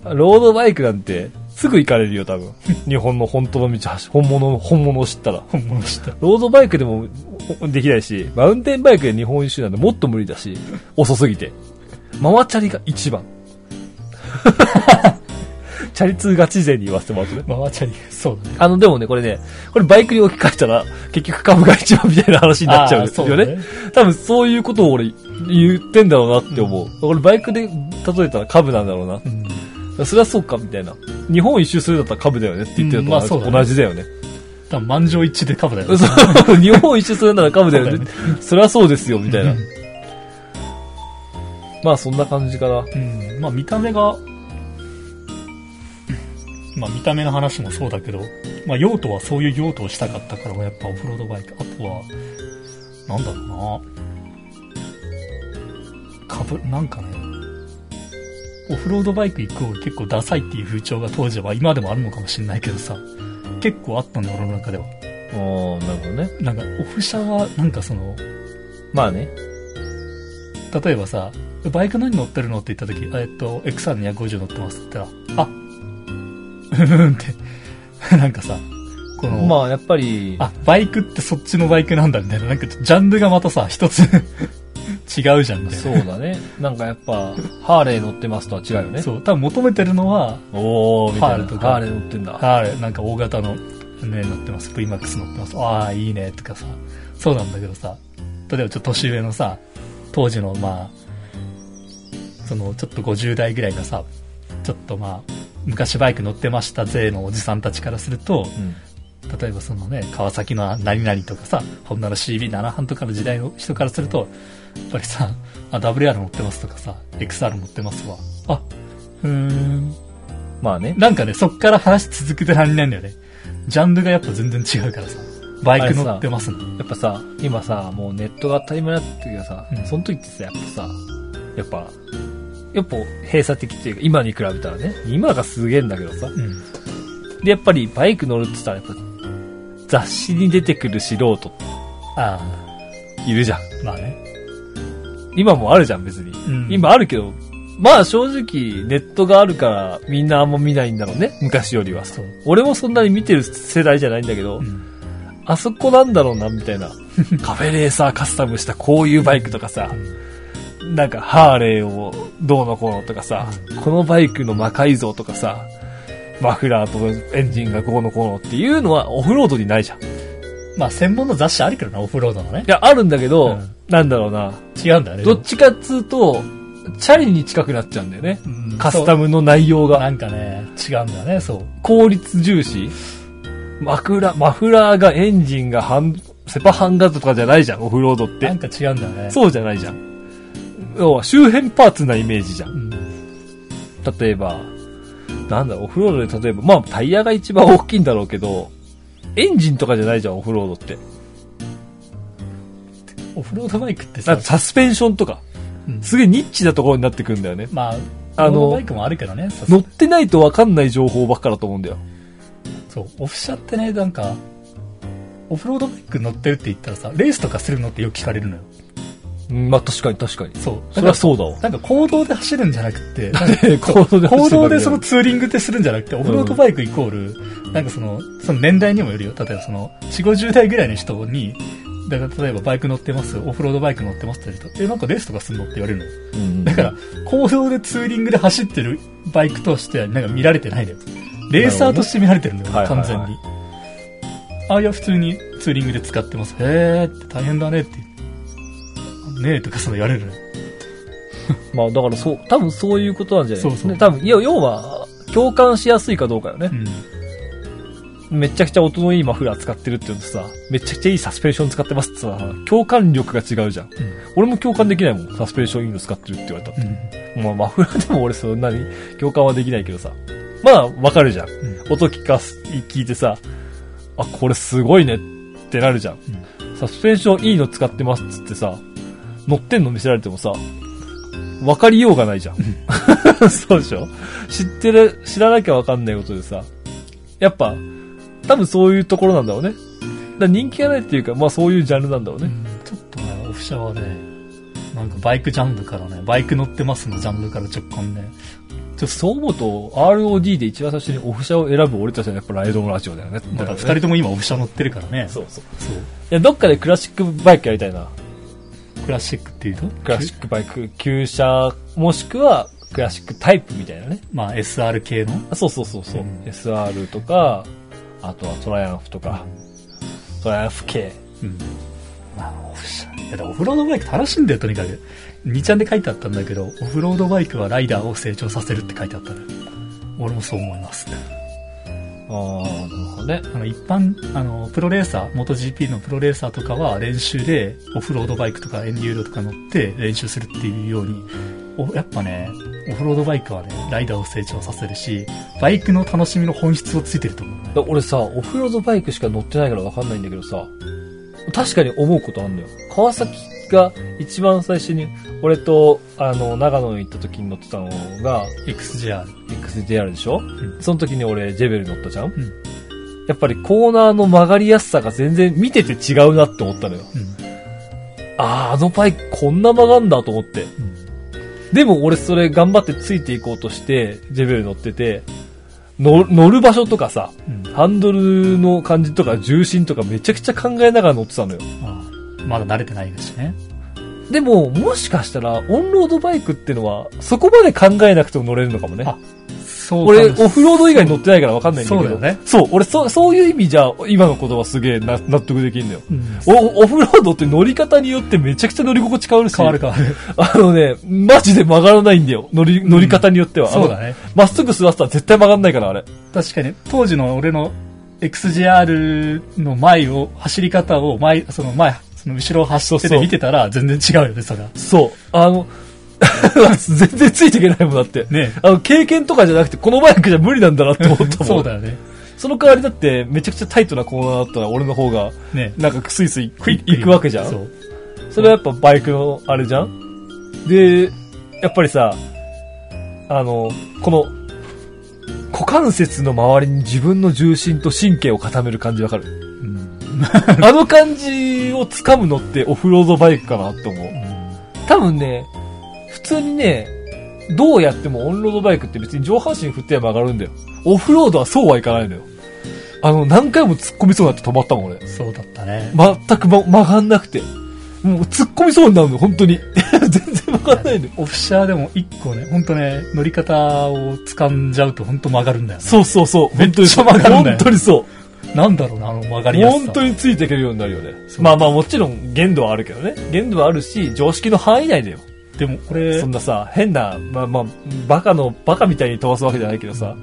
ロードバイクなんてすぐ行かれるよ、多分。日本の本当の道走、本物の、本物を知ったら。本物した。ロードバイクでもできないし、マウンテンバイクで日本一周なんてもっと無理だし、遅すぎて。ママチャリが一番。チャリ通ガチ勢に言わせてもらうとね。ママチャリ、そうだね。あの、でもね、これね、これバイクに置き換えたら、結局株が一番みたいな話になっちゃうんですよね。多分そういうことを俺言ってんだろうなって思う。俺バイクで例えたら株なんだろうな。うん。それはそうか、みたいな。日本一周するんだったら株だよねって言ってるとうんまあね同じだよね。多分満場一致で株だよね。日本一周するなら株だよね。そうだそれはそうですよ、みたいなうん。まあそんな感じかな。うん。まあ見た目が、まあ見た目の話もそうだけど、まあ用途はそういう用途をしたかったから、やっぱオフロードバイク。あとは、なんだろうな。かぶ、なんかね、オフロードバイクイコール結構ダサいっていう風潮が当時は今でもあるのかもしれないけどさ、結構あったんだよ、俺の中では。ああ、なるほどね。なんか、オフ車は、なんかその、まあね。例えばさ、バイク何乗ってるのって言った時、えっと、XR250 乗ってますって言ったら、あ、ふふんって、なんかさ、この、まあやっぱり、あ、バイクってそっちのバイクなんだみたいな、なんかジャンルがまたさ、一つ違うじゃんみたいな。そうだね。なんかやっぱ、ハーレー乗ってますとは違うよね。そう、多分求めてるのは、おー、みたいな。ハーレーとかハーレー乗ってんだ。あれ、なんか大型の、ね、乗ってます。VMAX 乗ってます。ああ、いいね、とかさ。そうなんだけどさ、例えばちょっと年上のさ、当時のまあ、そのちょっと50代ぐらいがさ、ちょっとまあ、昔バイク乗ってましたぜのおじさんたちからすると、うん。例えばそのね、川崎の何々とかさ、ホンダの CB7 班とかの時代の人からすると、やっぱりさ、あ、WR 乗ってますとかさ、XR 乗ってますわ。あ、うーん、まあね。なんかね、そっから話続けてられないんだよね。ジャンルがやっぱ全然違うからさ。バイク乗ってますの。やっぱさ、今さ、もうネットが当たり前になってるけどさ、うんその時ってさ、やっぱさ、やっぱ、やっぱ閉鎖的っていうか、今に比べたらね、今がすげえんだけどさ。うん。で、やっぱりバイク乗るって言ったら、やっぱ、雑誌に出てくる素人あいるじゃん。あ、まあね。今もあるじゃん、別に。うん今あるけど、まあ正直、ネットがあるから、みんなあんま見ないんだろうね、昔よりは。そう。俺もそんなに見てる世代じゃないんだけど、うん。あそこなんだろうな、みたいな。カフェレーサーカスタムしたこういうバイクとかさ、なんか、ハーレーをどうのこうのとかさ、このバイクの魔改造とかさ、マフラーとエンジンがこうのこうのっていうのはオフロードにないじゃん。いまあ、専門の雑誌あるけどな、オフロードのね。や、あるんだけど、うんなんだろうな。違うんだよね。どっちかっつうと、チャリに近くなっちゃうんだよね。うんカスタムの内容が。なんかね、違うんだよね、そう。効率重視マフラー、マフラーがエンジンが半、セパハンガードとかじゃないじゃん、オフロードって。なんか違うんだよね。そうじゃないじゃん。要は周辺パーツなイメージじゃん。うん。例えば、なんだろう、オフロードで例えば、まあタイヤが一番大きいんだろうけど、エンジンとかじゃないじゃん、オフロードって。オフロードバイクってさサスペンションとか、うんすげえニッチなところになってくんだよね。まあ、あのバイクもあるけどね、さ乗ってないとわかんない情報ばっかだと思うんだよ。そう、オフ車ってね、なんか、オフロードバイク乗ってるって言ったらさ、レースとかするのってよく聞かれるのよ。うんまあ確かに確かに。そう。それはそうだわ。なんか行動で走るんじゃなくて、行動で行動でそのツーリングってするんじゃなくて、オフロードバイクイコール、なんかその、その年代にもよるよ。例えばその、4、50代ぐらいの人に、だから例えばバイク乗ってます、オフロードバイク乗ってますって人、え、なんかレースとかすんのって言われるのよ。うんだから、行動でツーリングで走ってるバイクとしては、なんか見られてないのよ。レーサーとして見られてるんだよ、なるほど完全にねはいはい。ああ、いや、普通にツーリングで使ってます。へーって大変だねって。ねえとかその言われる。まあだからそう、多分そういうことなんじゃない？そうそうね多分、いや、要は、共感しやすいかどうかよねう。ん。めちゃくちゃ音のいいマフラー使ってるって言うとさ、めちゃくちゃいいサスペンション使ってますってさ、共感力が違うじゃん。俺も共感できないもん。サスペンションいいの使ってるって言われたって。うん。まあマフラーでも俺そんなに 共感はできないけどさ。まあわかるじゃん。うん。音聞かす、聞いてさ、あ、これすごいねってなるじゃん。サスペンションいいの使ってますっつってさ、乗ってんの見せられてもさ、わかりようがないじゃん。そうでしょ？知ってる、知らなきゃわかんないことでさ、やっぱ、多分そういうところなんだろうね。だ人気がないっていうか、まあそういうジャンルなんだろうね。うんちょっとね、オフ車はね、なんかバイクジャンルからね、バイク乗ってますのジャンルから直感ね。ちょそう思うと、ROD で一番最初にオフ車を選ぶ俺たちはやっぱライドのラジオだよね。だから二人とも今オフ車乗ってるからね。そうそう。そう。いや、どっかでクラシックバイクやりたいな。クラシックっていうとクラシックバイク、旧車、もしくはクラシックタイプみたいなね。まあ SR 系の？あそうそうそうそう、うん SR とか、あとはトライアンフとか、トライアンフ系。うん。まあ、オフ車。いや、でもオフロードバイク楽しいんだよ、とにかく。2ちゃんで書いてあったんだけど、オフロードバイクはライダーを成長させるって書いてあったね。俺もそう思います。ああ、なるほどね。あの、一般、あの、プロレーサー、元 GP のプロレーサーとかは練習でオフロードバイクとかエンデューロとか乗って練習するっていうように、おやっぱね、オフロードバイクはね、ライダーを成長させるし、バイクの楽しみの本質をついてると思うね。だ俺さ、オフロードバイクしか乗ってないからわかんないんだけどさ、確かに思うことあるんだよ。川崎が一番最初に、俺と、あの、長野に行った時に乗ってたのが、XJR。XJR でしょ、んその時に俺、ジェベル乗ったじゃん、んやっぱりコーナーの曲がりやすさが全然見てて違うなって思ったのよ。うん。あー、あのバイクこんな曲がんだと思って。でも俺それ頑張ってついていこうとして、ジェベル乗ってて、乗乗る場所とかさ、うん。ハンドルの感じとか重心とかめちゃくちゃ考えながら乗ってたのよ。まあ、まだ慣れてないですしね。でも、もしかしたら、オンロードバイクってのは、そこまで考えなくても乗れるのかもね。あそう俺、オフロード以外乗ってないから分かんないんだけど。そうだよねそう、俺、そそういう意味じゃ、今の言葉すげえな納得できるんだよ。うんおオフロードって乗り方によってめちゃくちゃ乗り心地変わるし。変わる変わる。あのね、マジで曲がらないんだよ。乗り、乗り方によっては。そうだね。まっすぐ座ってたら絶対曲がんないから、あれ。確かに、当時の俺の XJR の前を、走り方を前、その前、その後ろを走ってて見てたら全然違うよね、それは。そう。あの、全然ついていけないもんだって。ねあの、経験とかじゃなくて、このバイクじゃ無理なんだなって思ったもん。そうだよね。その代わりだって、めちゃくちゃタイトなコーナーだったら、俺の方が、ねなんかスイスイクイック行くわけじゃん。そう。それはやっぱバイクのあれじゃん？で、やっぱりさ、あの、この、股関節の周りに自分の重心と神経を固める感じわかる？うん。あの感じを掴むのってオフロードバイクかなって思う。多分ね、普通にね、どうやってもオンロードバイクって別に上半身振っては曲がるんだよ。オフロードはそうはいかないのよ。あの、何回も突っ込みそうになって止まったもん俺。そうだったね。全く、ま、曲がんなくて。もう突っ込みそうになるの、本当に。全然曲がんないのよ。オフシャーでも一個ね、ほんとね、乗り方を掴んじゃうとほんと曲がるんだよね。そうそうそう。めっちゃ曲がるんだよ本当にそう。なんだろうな、あの曲がりやすさ。本当についていけるようになるよね。まあまあもちろん限度はあるけどね。限度はあるし、常識の範囲内だよ。でもこれそん、なさ、変な、まあまあ、バカの、バカみたいに飛ばすわけじゃないけどさ。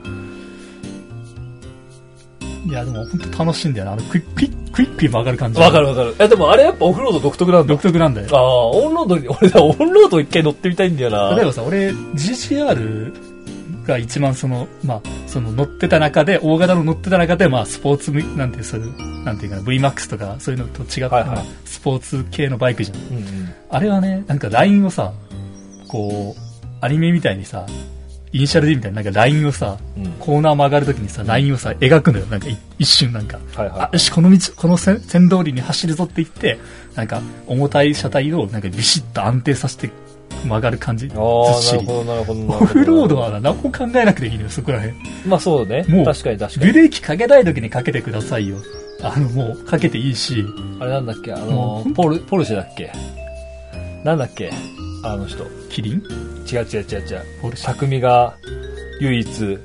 いやでもほんと楽しいんだよな。あのクイックイックイックイ曲がる感じ。わかるわかる。え、でもあれやっぱオフロード独特なんだ。独特なんだよ。ああ、オンロードに、俺だ、オンロード一回乗ってみたいんだよな。例えばさ、俺、GCR が一番その、まあ、その乗ってた中で、大型の乗ってた中で、まあ、スポーツむ、なんていう、そういう、なんていうかな、VMAX とか、そういうのと違った、はいはいまあスポーツ系のバイクじゃん。うんうん。あれはね、なんかラインをさ、こう、アニメみたいにさ、イニシャル D みたいになんかラインをさ、うんコーナー曲がるときにさ、ラインをさ、描くのよ。なんかい一瞬なんか。はいはいあ、よし、この道、この線線通りに走るぞって言って、なんか、重たい車体をなんかビシッと安定させて曲がる感じ。なるほど、なるほど。オフロードはな何も考えなくていいのよ、そこら辺。まあそうね。もう確かに確かに。ブレーキかけたい時にかけてくださいよ。あの、もう、かけていいし、あれなんだっけ？あの、ポル、ポルシェだっけなんだっけ？あの人。キリン？違う違う違う違う。ポルシェ匠が唯一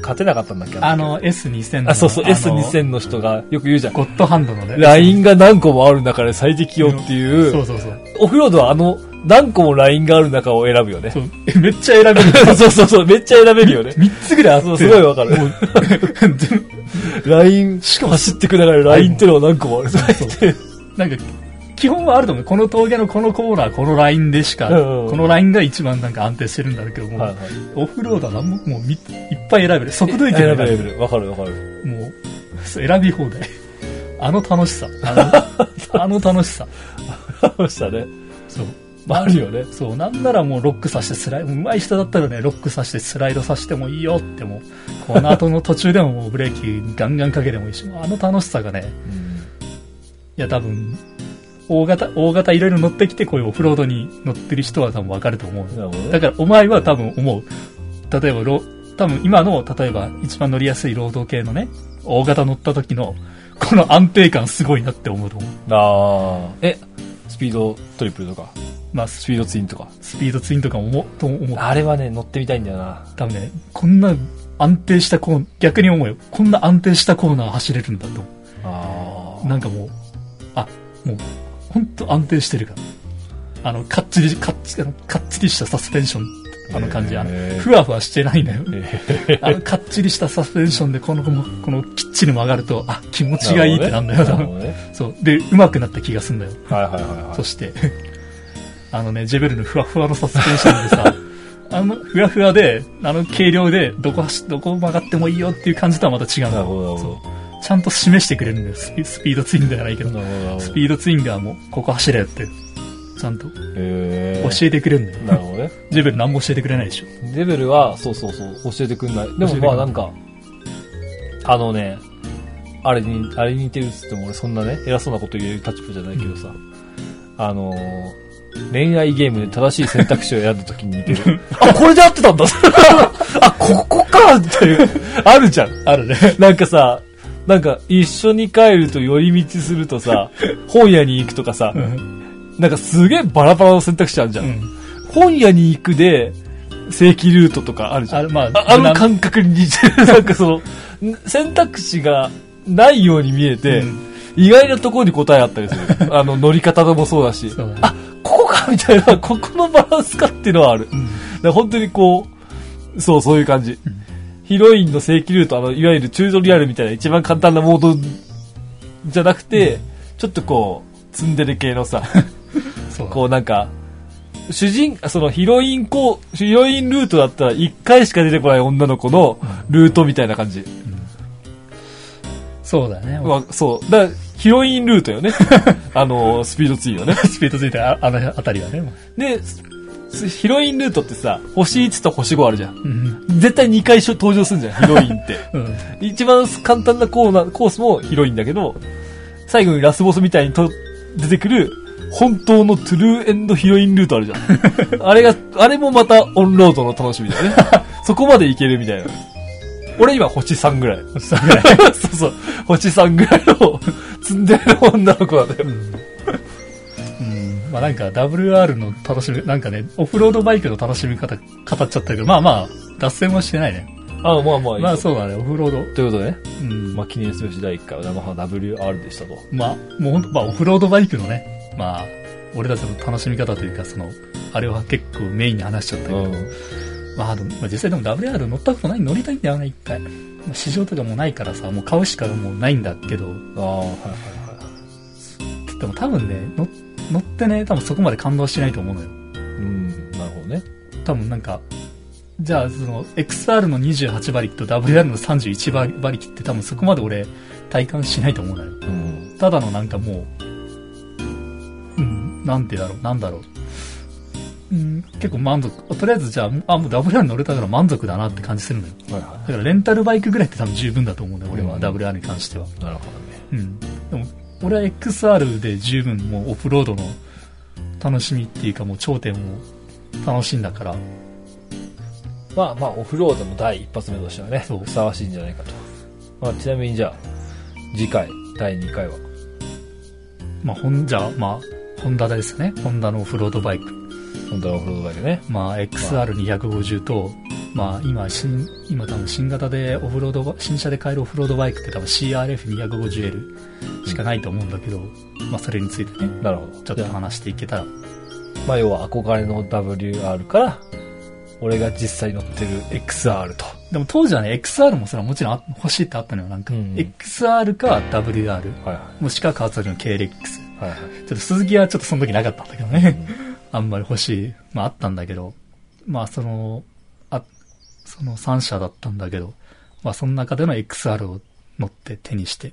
勝てなかったんだっけ？あの、S2000 の。あ、そうそう、あの S2000 の人がよく言うじゃん。ゴッドハンドのね。ラインが何個もある中で最適よっていう。そうそうそう。オフロードはあの、何個もラインがある中を選ぶよね。そうえめっちゃ選べる。そうそうそう、めっちゃ選べるよね。3つぐらいあ。そうすごいわかる ライン、しかも走ってくながらラインってのは何個もある。なんか、基本はあると思う。この峠のこのコーナー、このラインでしか、うんうんこのラインが一番なんか安定してるんだろうけども、はいはい。オフロードは何も、もうみいっぱい選べる。速度域選べる。べる選べる。わかるわかる。もう、選び放題。あの楽しさ。あの、あの楽しさ。そうしたね。そう。あるよね。そう、なんならもうロックさしてスライド、上手い人だったらね、ロックさしてスライドさしてもいいよってもう、この後の途中でももうブレーキガンガンかけてもいいし、あの楽しさがね、いや多分、大型、大型いろいろ乗ってきてこういうオフロードに乗ってる人は多分わかると思う。だからお前は多分思う。例えばロ、多分今の、例えば一番乗りやすいロード系のね、大型乗った時の、この安定感すごいなって思うと思う。ああ。え、スピードトリプルとか、まあ、スピードツインとか？スピードツインとかも思う、と思う。あれはね、乗ってみたいんだよな。多分ね、こんな安定したコーナー、逆に思うよ。こんな安定したコーナー走れるんだと。あなんかもう、あ、もう、ほんと安定してるから。あの、かっちり、かっちあのかっちりしたサスペンション、あの感じ。あのふわふわしてないのよ。えあの、かっちりしたサスペンションで、この、この、このきっちり曲がると、あ、気持ちがいいってなんだよ、多分。なるほどね。そう。で、上手くなった気がすんだよ。はいはいはいはい。そして、あのね、ジェベルのふわふわのサスペンションでさ、あの、ふわふわで、あの軽量で、どこ走、どこ曲がってもいいよっていう感じとはまた違うんだなちゃんと示してくれるんだよ。スピードツインではないけど。スピードツインがもう、ここ走れよって、ちゃんとへ教えてくれるんだよ。なるほどね。ジェベル何も教えてくれないでしょ。レベルは、そうそうそう、教えてくんない。でもまあなんか、あのね、あれに、あれに似てるっつっても俺そんなね、偉そうなこと言える立場じゃないけどさ、あのー、恋愛ゲームで正しい選択肢を選んだ時に似てる。あ、これで合ってたんだ あ、ここかっていう、あるじゃん。あるね。なんかさ、なんか一緒に帰ると寄り道するとさ、本屋に行くとかさう、ん。なんかすげえバラバラの選択肢あるじゃん。うん。本屋に行くで、正規ルートとかあるじゃん。ある、まあ、ああの感覚に似てる。なんかその、ん選択肢がないように見えて、うん意外なところに答えあったりする。あの、乗り方もそうだし、ね。あ、ここかみたいな、ここのバランスかっていうのはある。うん。ら本当にこう、そう、そういう感じ。ヒロインの正規ルート、あの、いわゆるチュートリアルみたいな一番簡単なモードじゃなくて、ちょっとこう、ツンデレ系のさ、こうなんか、主人、そのヒロインこう、ヒロインルートだったら一回しか出てこない女の子のルートみたいな感じ。そうだね。まあ、そう。だヒロインルートよね。あの、スピードツインはね。スピードついてああの辺りはね。で、すヒロインルートってさ、星1と星5あるじゃん。うん。絶対2回登場するんじゃん、ヒロインって。うん。一番簡単なコーナー、コースもヒロインだけど、最後にラスボスみたいにと出てくる、本当のトゥルーエンドヒロインルートあるじゃん。あれが、あれもまたオンロードの楽しみだよね。そこまでいけるみたいな。俺今星3ぐらい。それぐらい。そうそう。星3ぐらいの、積んでる女の子なんだよ。うん。まあなんか WR の楽しみ、なんかね、オフロードバイクの楽しみ方語っちゃったけど、まあまあ、脱線はしてないね。あまあまあいい。まあそうだね、オフロード。ということでね、うん。まあ記念すべし第1回はヤマハ WR でしたと。まあ、もうほんと、まあオフロードバイクのね、まあ、俺たちの楽しみ方というか、その、あれは結構メインに話しちゃったけど、うん。まあでも、まあ、実際でも WR 乗ったことない、乗りたいんだよね、一回。まあ市場とかもないからさ、もう買うしかもうないんだけど、ああ、はいはいはい。でも多分ね、乗乗ってね、多分そこまで感動しないと思うのよ。うん、なるほどね。多分なんか、じゃあその XR の28馬力と WR の31馬力って多分そこまで俺体感しないと思うのよ。うん。ただのなんかもう、うん、なんてだろう、なんだろう。うん、結構満足。とりあえずじゃあ、あ、もう WR 乗れたから満足だなって感じするのよ。はいはだからレンタルバイクぐらいって多分十分だと思うんだよ、俺は、うん WR に関しては。い。なるほどね。うん。でも、俺は XR で十分もうオフロードの楽しみっていうかもう頂点を楽しんだから、まあまあ、オフロードの第一発目としてはね、そうふさわしいんじゃないかと。まあ、ちなみにじゃあ、次回、第2回は、まあ、ほんじゃあ、まあ、ホンダですね。ホンダのオフロードバイク。本当はオフロードだけね。まあ、XR250 と、まあ、今、新、今多分新型でオフロードバ、新車で買えるオフロードバイクって多分 CRF250L しかないと思うんだけど、まあ、それについてね、なるほど。ちょっと話していけたら。まあ、要は憧れの WR から、俺が実際乗ってる XR と。でも当時はね、XR もそれはもちろんあ欲しいってあったのよ、なんか。うん XR か WR、はいはもしくは川崎の KLX。い。はいはい。ちょっと鈴木はちょっとその時なかったんだけどね。あんまり欲しい。まああったんだけど、まあその、あ、その3社だったんだけど、まあその中での XR を乗って手にして。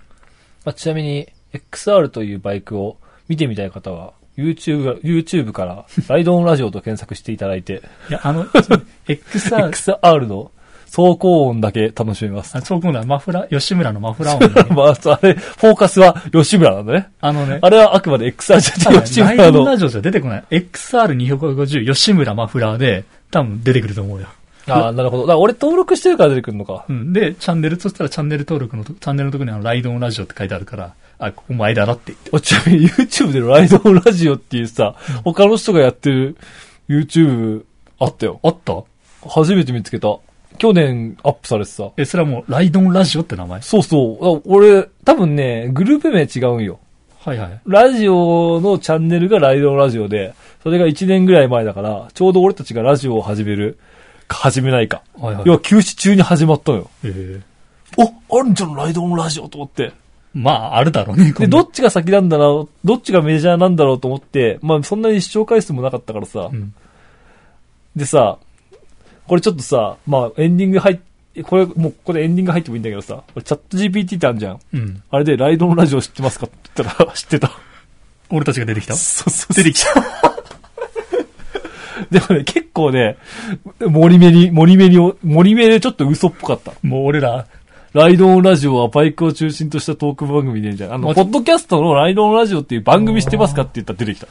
まあ、ちなみに、XR というバイクを見てみたい方は、YouTube が、YouTube から、ライドオンラジオと検索していただいて、いや、あの、XR、XR の走行音だけ楽しめます。あ、そう今度はマフラー、吉村のマフラー音がね、まあ、あれ、フォーカスは吉村なんだね。あのね、あれはあくまで XR じゃなくて吉ライ村の。ドンラジオじゃ出てこない。XR250 吉村マフラーで多分出てくると思うよ。ああ、なるほど。だから俺登録してるから出てくるのか。うん。で、チャンネル、そしたらチャンネル登録のと、チャンネルのところにあの、ライドオンラジオって書いてあるから、あ、ここ前だなって言って。おちなみに YouTube でのライドオンラジオっていうさ、他の人がやってる YouTube あったよ。あった？初めて見つけた。去年アップされてさ。え、それはもう、ライドオンラジオって名前？そうそう。あ俺、多分ね、グループ名違うんよ。はいはい。ラジオのチャンネルがライドオンラジオで、それが1年ぐらい前だから、ちょうど俺たちがラジオを始める、か始めないか。はいはい。要は休止中に始まったのよ。えーお、あるんじゃん、ライドオンラジオと思って。まあ、あるだろうね。で、どっちが先なんだろう、どっちがメジャーなんだろうと思って、まあそんなに視聴回数もなかったからさ、うん。でさ、これちょっとさ、まあエンディング入っこれ、もうここでエンディング入ってもいいんだけどさ、これチャット GPT ってあるじゃん。うん。あれでライドオンラジオ知ってますかって言ったら、知ってた。俺たちが出てきた？そうそう出てきた。でもね、結構ね、森目に、森目に、森目でちょっと嘘っぽかった。もう俺ら、ライドオンラジオはバイクを中心としたトーク番組で、みたいな。あの、ポッドキャストのライドオンラジオっていう番組知ってますかって言ったら出てきた。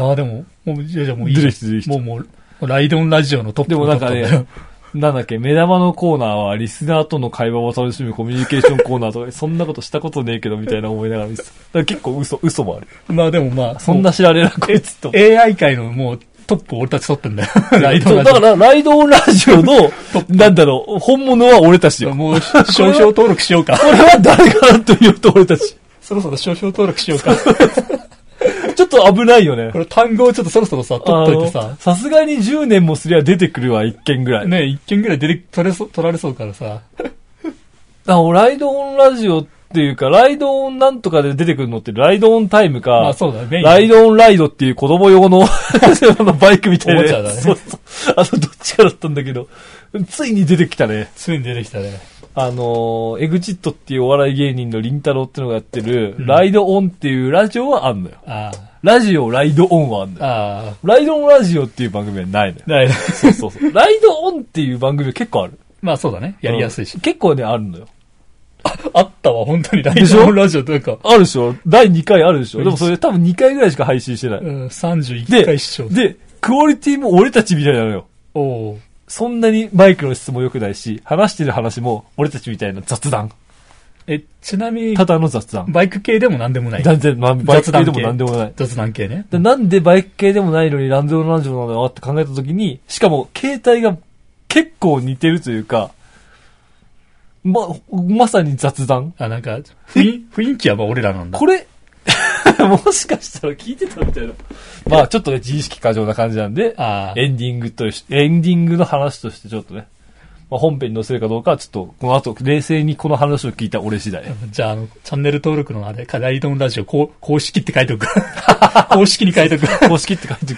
ああ、でも、もう、じゃあじゃあもういい。出てきた出てきたもうもう、ライドオンラジオのトップでもなんかね、なんだっけ、目玉のコーナーはリスナーとの会話を楽しむコミュニケーションコーナーとか、そんなことしたことねえけどみたいな思いながら見てた。だから結構嘘、嘘もある。まあでもまあ、そんな知られなこいつと。AI 界のもうトップを俺たち取ってんだよ。ライドラジオ。だから、ライドオンラジオの、なんだろう、本物は俺たちよ。もう、少々登録しようか。これは誰かなと言うと俺たち。そろそろ少々登録しようか。ちょっと危ないよねこ。れ単語をちょっとそろそろさ、取っといてささすがに10年もすりゃ出てくるわ、一件ぐらい。ね、一件ぐらい出て、取れそう、取られそうからさ。あライドオンラジオっていうか、ライドオンなんとかで出てくるのって、ライドオンタイムか、まあそうだね。ライドオンライドっていう子供用のあの バイクみたいな。おもちゃだねそうそう。あの、どっちかだったんだけど、ついに出てきたね。ついに出てきたね。あのー、エグジットっていうお笑い芸人のリンタロウっていうのがやってる、うんライドオンっていうラジオはあんのよ。あラジオライドオンはあんのあ。よ。ああ。ライドオンラジオっていう番組はないのよ。ないなそうそうそう。ライドオンっていう番組は結構ある。まあそうだね。やりやすいしうん。結構ね、あるのよ。あったわ、本当に。ライオンラジオというか、あるでしょ？第2回あるでしょ？でもそれ多分2回ぐらいしか配信してない。うん、31回視聴。で、クオリティも俺たちみたいなのよ。おおそんなにマイクの質も良くないし、話してる話も俺たちみたいな雑談。え、ちなみにた、だの雑談。バイク系でも何でもない。全然、まあ、バイク系でもなんでもない。雑談系ね。でなんでバイク系でもないのにランドロラジオなのかって考えたときに、しかも携帯が結構似てるというか、ま、まさに雑談？あ、なんか、雰囲気はまあ俺らなんだ。これ、もしかしたら聞いてたみたいな。まあちょっとね、自意識過剰な感じなんで、エンディングとし、エンディングの話としてちょっとね、まあ、本編に載せるかどうかはちょっと、この後、冷静にこの話を聞いた俺次第。じゃあ、あの、チャンネル登録のあれ、ライドンラジオ、公式って書いとく。公式に書いとく。公式って書いて、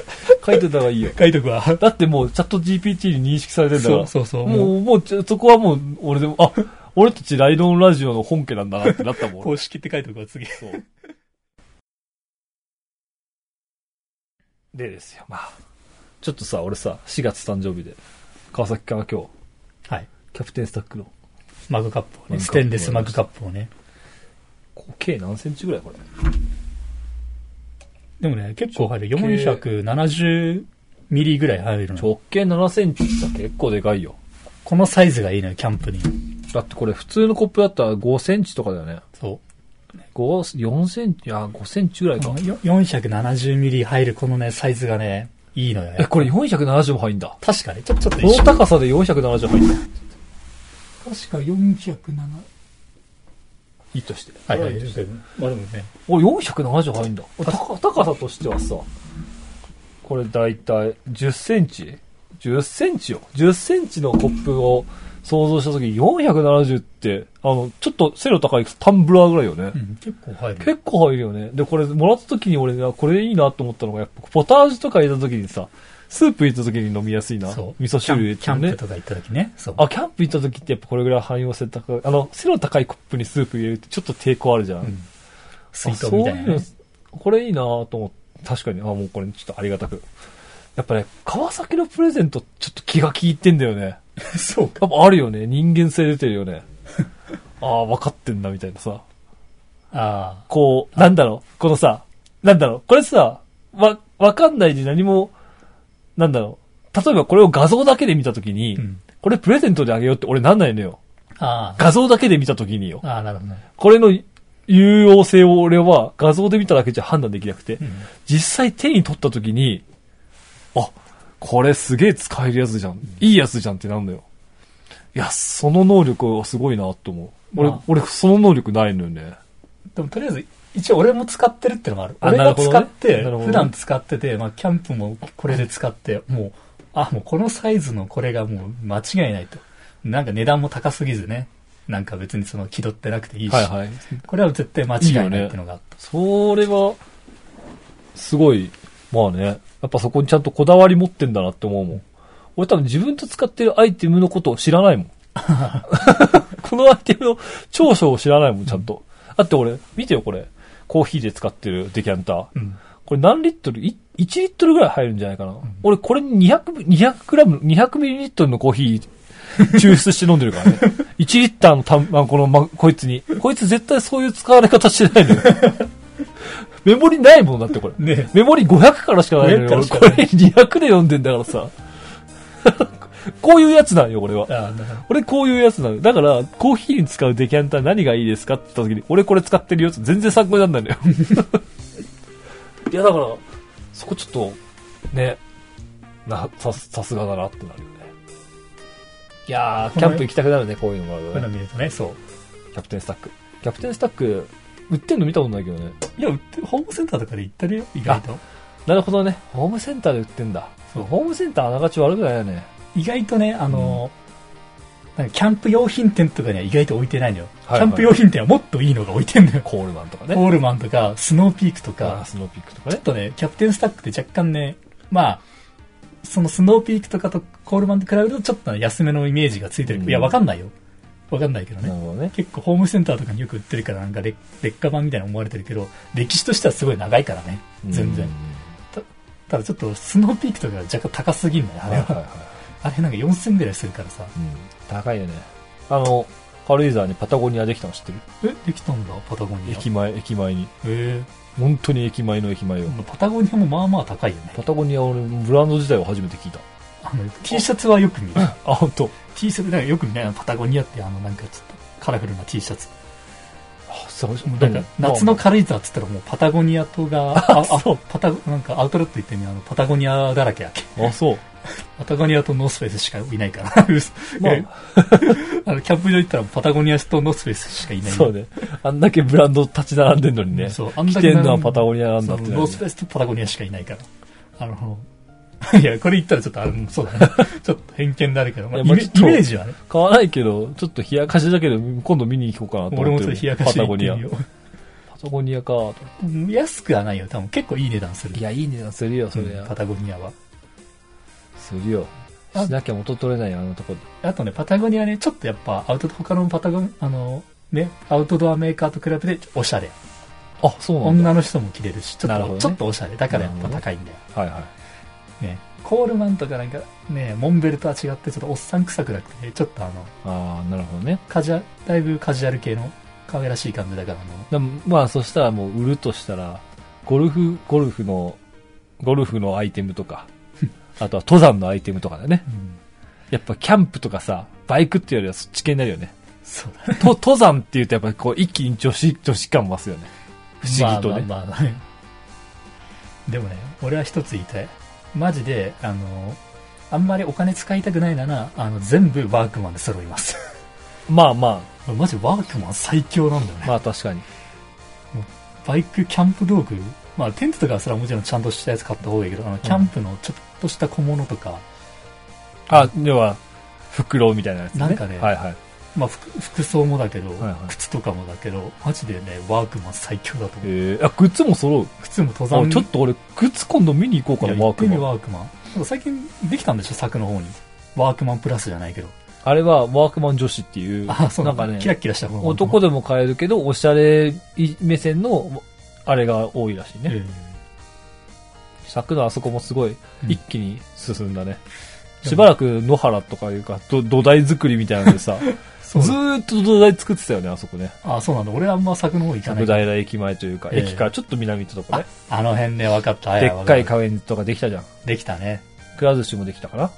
書いてた方がいいよ。書いとくわ。だってもうチャット GPT に認識されてんだから。そうそうそうもう、もうそこはもう、俺でも、あ、俺たちライドンラジオの本家なんだなってなったもん。公式って書いとくわ、次。そう。でですよ、まあ。ちょっとさ、俺さ、4月誕生日で、川崎から今日、はい。キャプテンスタックの、マグカップをね、ステンレスマグカップをね。計何センチぐらいこれ？でもね、結構入る。470ミリぐらい入るの。直径7センチってさ、結構でかいよ。このサイズがいいのよ、キャンプに。だってこれ普通のコップだったら5センチとかだよね。そ5、4センチ、いや、5センチぐらう。いか。よ470ミリ入るこのね、サイズがね、いいのよ。え、これ470も入んだ。確かに、ちょ、ちょっとこの高さで470入んだ。確か407。いいとして。はいはい。まあでもね、お、470入んだ。高高さとしてはさ、これだいたい10センチ ?10 センチよ。10センチのコップを想像したとき470って、あの、ちょっと背の高いタンブラーぐらいよね。うん、結構入る。結構入るよね。で、これもらった時に俺ね、これいいなと思ったのが、やっぱポタージュとか入れた時にさ、スープ入れた時に飲みやすいな。そう。味噌汁入れてねキャンプ。とか行った時ね。そう。あ、キャンプ行った時ってやっぱこれぐらい汎用性高い。あの、背の高いコップにスープ入れるってちょっと抵抗あるじゃん。うん。水筒あそういうのみたいなね。これいいなと思って、確かに、あ、もうこれちょっとありがたく。やっぱね、川崎のプレゼントちょっと気が利いてんだよね。そうか。やっぱあるよね。人間性出てるよね。ああ、分かってんだみたいなさ。あこう、なんだろう、このさ、なんだろう、これさ、わ、わかんないで何も、なんだろう、例えばこれを画像だけで見たときに、あ。うん。これプレゼントであげようって俺なんないのよ。あ画像だけで見たときによ。あ。ああ、なるほどね。これの有用性を俺は画像で見ただけじゃ判断できなくて、うん。実際手に取ったときに、あ、これすげえ使えるやつじゃん。いいやつじゃんってなるのよ。いや、その能力はすごいなと思う。俺、まあ俺その能力ないのよね。でもとりあえず、一応俺も使ってるってのもある。あ俺が使って、普段使ってて、まあキャンプもこれで使って、もう、あ、もうこのサイズのこれがもう間違いないと。なんか値段も高すぎずね。なんか別にその気取ってなくていいし。はいはい。これは絶対間違いないっていうのがあった。それは、すごい、まあね、やっぱそこにちゃんとこだわり持ってんだなって思うもん。俺多分自分と使ってるアイテムのことを知らないもん。このアイテムの長所を知らないもん、ちゃんと。だって俺、見てよこれ。コーヒーで使ってるデキャンター。うん。これ何リットル？い ?1 リットルぐらい入るんじゃないかな。俺これに200、200グラム、200ミリリットルのコーヒー抽出して飲んでるからね。1リッターのたん、まあ、この、ま、こいつに。こいつ絶対そういう使われ方してないのよ。メモリないもんだってこれ。ねメモリ500からしかないのよ。500から俺しかないこれ200で読んでんだからさ。こういうやつなんよ、俺は。ああ、なるほど。俺こういうやつなの。だから、コーヒーに使うデキャンター何がいいですかって言った時に、俺これ使ってるよって全然参考になんないのよ。いや、だから、そこちょっと、ね、な、さ、さすがだなってなるよね。いやー、キャンプ行きたくなるね、こういうのがあるこういう。の見るとね、そう。キャプテンスタック。キャプテンスタック、売ってんの見たことないけどね。いや、売ってホームセンターとかで行ったるよ、意外と。なるほどね。ホームセンターで売ってんだ。そうホームセンターあながち悪くないよね。意外とね、あの、なんかキャンプ用品店とかには意外と置いてないのよ。はいはいキャンプ用品店はもっといいのが置いてんのよ。コールマンとかね。オールマンとか、スノーピークとか、スノーピークとかねちょっ。とね、キャプテンスタックって若干ね、まあ、そのスノーピークとかとコールマンと比べるとちょっと安めのイメージがついてる。うんいや、わかんないよ。わかんないけどね。ね。結構ホームセンターとかによく売ってるからなんか劣劣化版みたいな思われてるけど、歴史としてはすごい長いからね。全然うん。ただちょっとスノーピークとかが若干高すぎんのよ、あれは。はいはいはい。あれなんか4000ぐらいするからさ。うん。高いよね。あの、軽井沢にパタゴニアできたの知ってる？え、できたんだ、パタゴニア。駅前、駅前に。え本当に駅前の駅前よ。ー、パタゴニアもまあまあ高いよね。パタゴニア俺、ブランド自体を初めて聞いた。あの、T シャツはよく見る。あ、本当。T シャツ、なんかよく見ない？パタゴニアってあのなんかちょっとカラフルな T シャツ。そう、なんか夏の軽井沢っつったらもうパタゴニアとが、あ、あそうパタ、なんかアウトレット行ってみあの、パタゴニアだらけやっけ。あ、そう。パタゴニアとノースフェイスしかいないから。まあえ あの、キャンプ場行ったらパタゴニアとノースフェイスしかいない。そうね。あんだけブランド立ち並んでんのにね。そう、あん着だけてんのはパタゴニアなんだってねノースフェイスとパタゴニアしかいないから。あの、いや、これ言ったらちょっと、あの、そうだね。ちょっと偏見になるけど、まあ、イメージはね。買わないけど、ちょっと冷やかしだけど、今度見に行こうかなと思ってる。俺もちょっと冷やかしパタゴニアパタゴニアか。安くはないよ。多分結構いい値段する。いや、いい値段するよ、それは。うんパタゴニアは。するよ。あしなきゃ元取れないよ、あのとこで。あとね、パタゴニアね、ちょっとやっぱ、アウト、他のパタゴニあの、ね、アウトドアメーカーと比べておしゃれ。あ、そうなんだ。女の人も着れるし、ちょっと、なるほどねちょっとおしゃれ。だからやっぱ高いんだよ。はいはい。ね。コールマンとかなんか、ね、モンベルとは違って、ちょっとおっさん臭くなくて、ちょっとあの、ああ、なるほどね。カジュア、だいぶカジュアル系の可愛らしい感じだから、あの、でもまあ、そしたらもう売るとしたら、ゴルフ、ゴルフの、ゴルフのアイテムとか、あとは登山のアイテムとかだね。やっぱキャンプとかさ、バイクっていうよりはそっち系になるよね。そうだね。と登山っていうとやっぱこう一気に女子、女子感増すよね。不思議とね。まあまあまあねでもね、俺は一つ言いたい。マジで、あの、あんまりお金使いたくないなら、あの、全部ワークマンで揃います。まあまマジワークマン最強なんだよね。あ、まあ確かに。バイク、キャンプ道具、まあテントとかれはもちろんちゃんとしたやつ買った方がいいけど、あの、キャンプのちょっとした小物とか、あ、要は、袋みたいなやつね。なんかねはいはい。まあ服服装もだけど、はいはい靴とかもだけど、マジでね、ワークマン最強だと思う。えー、あ、靴も揃う？靴も登あ山ちょっと俺、靴今度見に行こうかな、ワークマン。ワークマン。なんか最近できたんでしょ柵の方に。ワークマンプラスじゃないけど。あれはワークマン女子っていう、あ、そうななんんかねかキ、ラッキラした方男でも買えるけど、おしゃれ目線の、あれが多いらしいね。え柵のあそこもすごい、うん一気に進んだね。うんしばらく野原とかいうか、ど土台作りみたいなのでさ、ずーっと土台作ってたよね、あそこね。あ、そうなんだ。俺あんま柵の方行かない。角平駅前というか、ええ駅からちょっと南ってとこね。あの辺ね、分かった。でっかい顔。カフェとかできたじゃん。できたね。くら寿司もできたかな。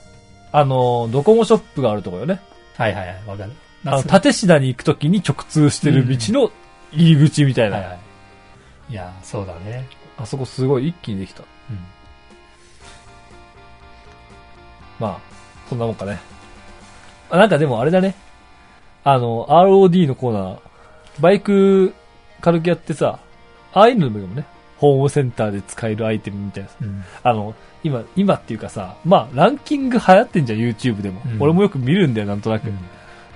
あの、ドコモショップがあるとこよね。はいはいはい、分かる。あの、夏縦品に行くときに直通してる道の入り口みたいな。はいはい。いや、そうだね。あそこすごい一気にできた。うん。まあ、そんなもんかね。あなんかでもあれだね。あの、ROD のコーナー、バイク軽くやってさ、ああいうのでもね。ホームセンターで使えるアイテムみたいなさ。うん。あの、今、今っていうかさ、まあ、ランキング流行ってんじゃん、YouTube でも。うん俺もよく見るんだよ、なんとなく。うん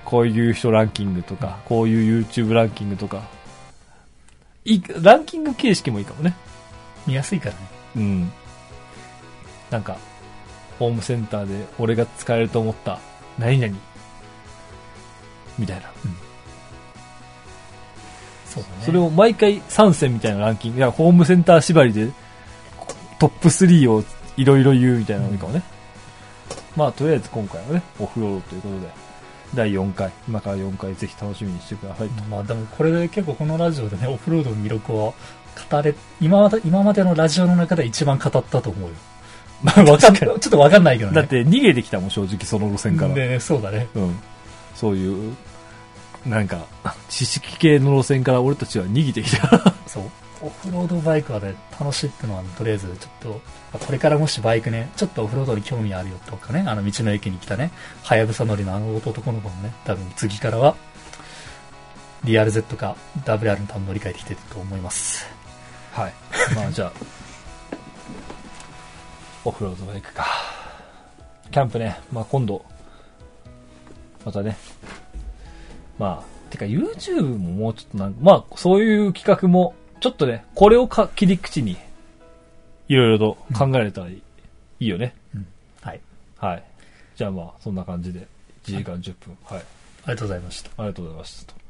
こういう人ランキングとか、こういう YouTube ランキングとか。いい、ランキング形式もいいかもね。見やすいからね。うん。なんか、ホームセンターで俺が使えると思った、何々。みたいな。そうだね。それを毎回3選みたいなランキング。いや、ホームセンター縛りで、トップ3をいろいろ言うみたいなのかもね。まあ、とりあえず今回はね、オフロードということで、第4回、今から4回ぜひ楽しみにしてくださいと。まあでもこれで結構このラジオでね、オフロードの魅力を語れ、今まで、今までのラジオの中で一番語ったと思うよ。まあわかんない、ちょっとわかんないけどね。だって逃げてきたもん、正直その路線から。でね、そうだね。うん。そういう、なんか、知識系の路線から俺たちは逃げてきた。そう。オフロードバイクはね、楽しいってのは、とりあえずちょっと、これからもしバイクね、ちょっとオフロードに興味あるよとかね、あの道の駅に来たね、はやぶさ乗りのあの男の子もね、多分次からは、DRZ か WR に多分乗り換えてきてると思います。はい。まあじゃあ、オフロードバイクか。キャンプね、まあ今度、またね、まあ、てか YouTube ももうちょっとなんか、まあそういう企画も、ちょっとね、これをか切り口に、いろいろと考えれたらいい,、いいよね。はい。はい。じゃあまあ、そんな感じで、1時間10分。はい。ありがとうございました。ありがとうございましたと。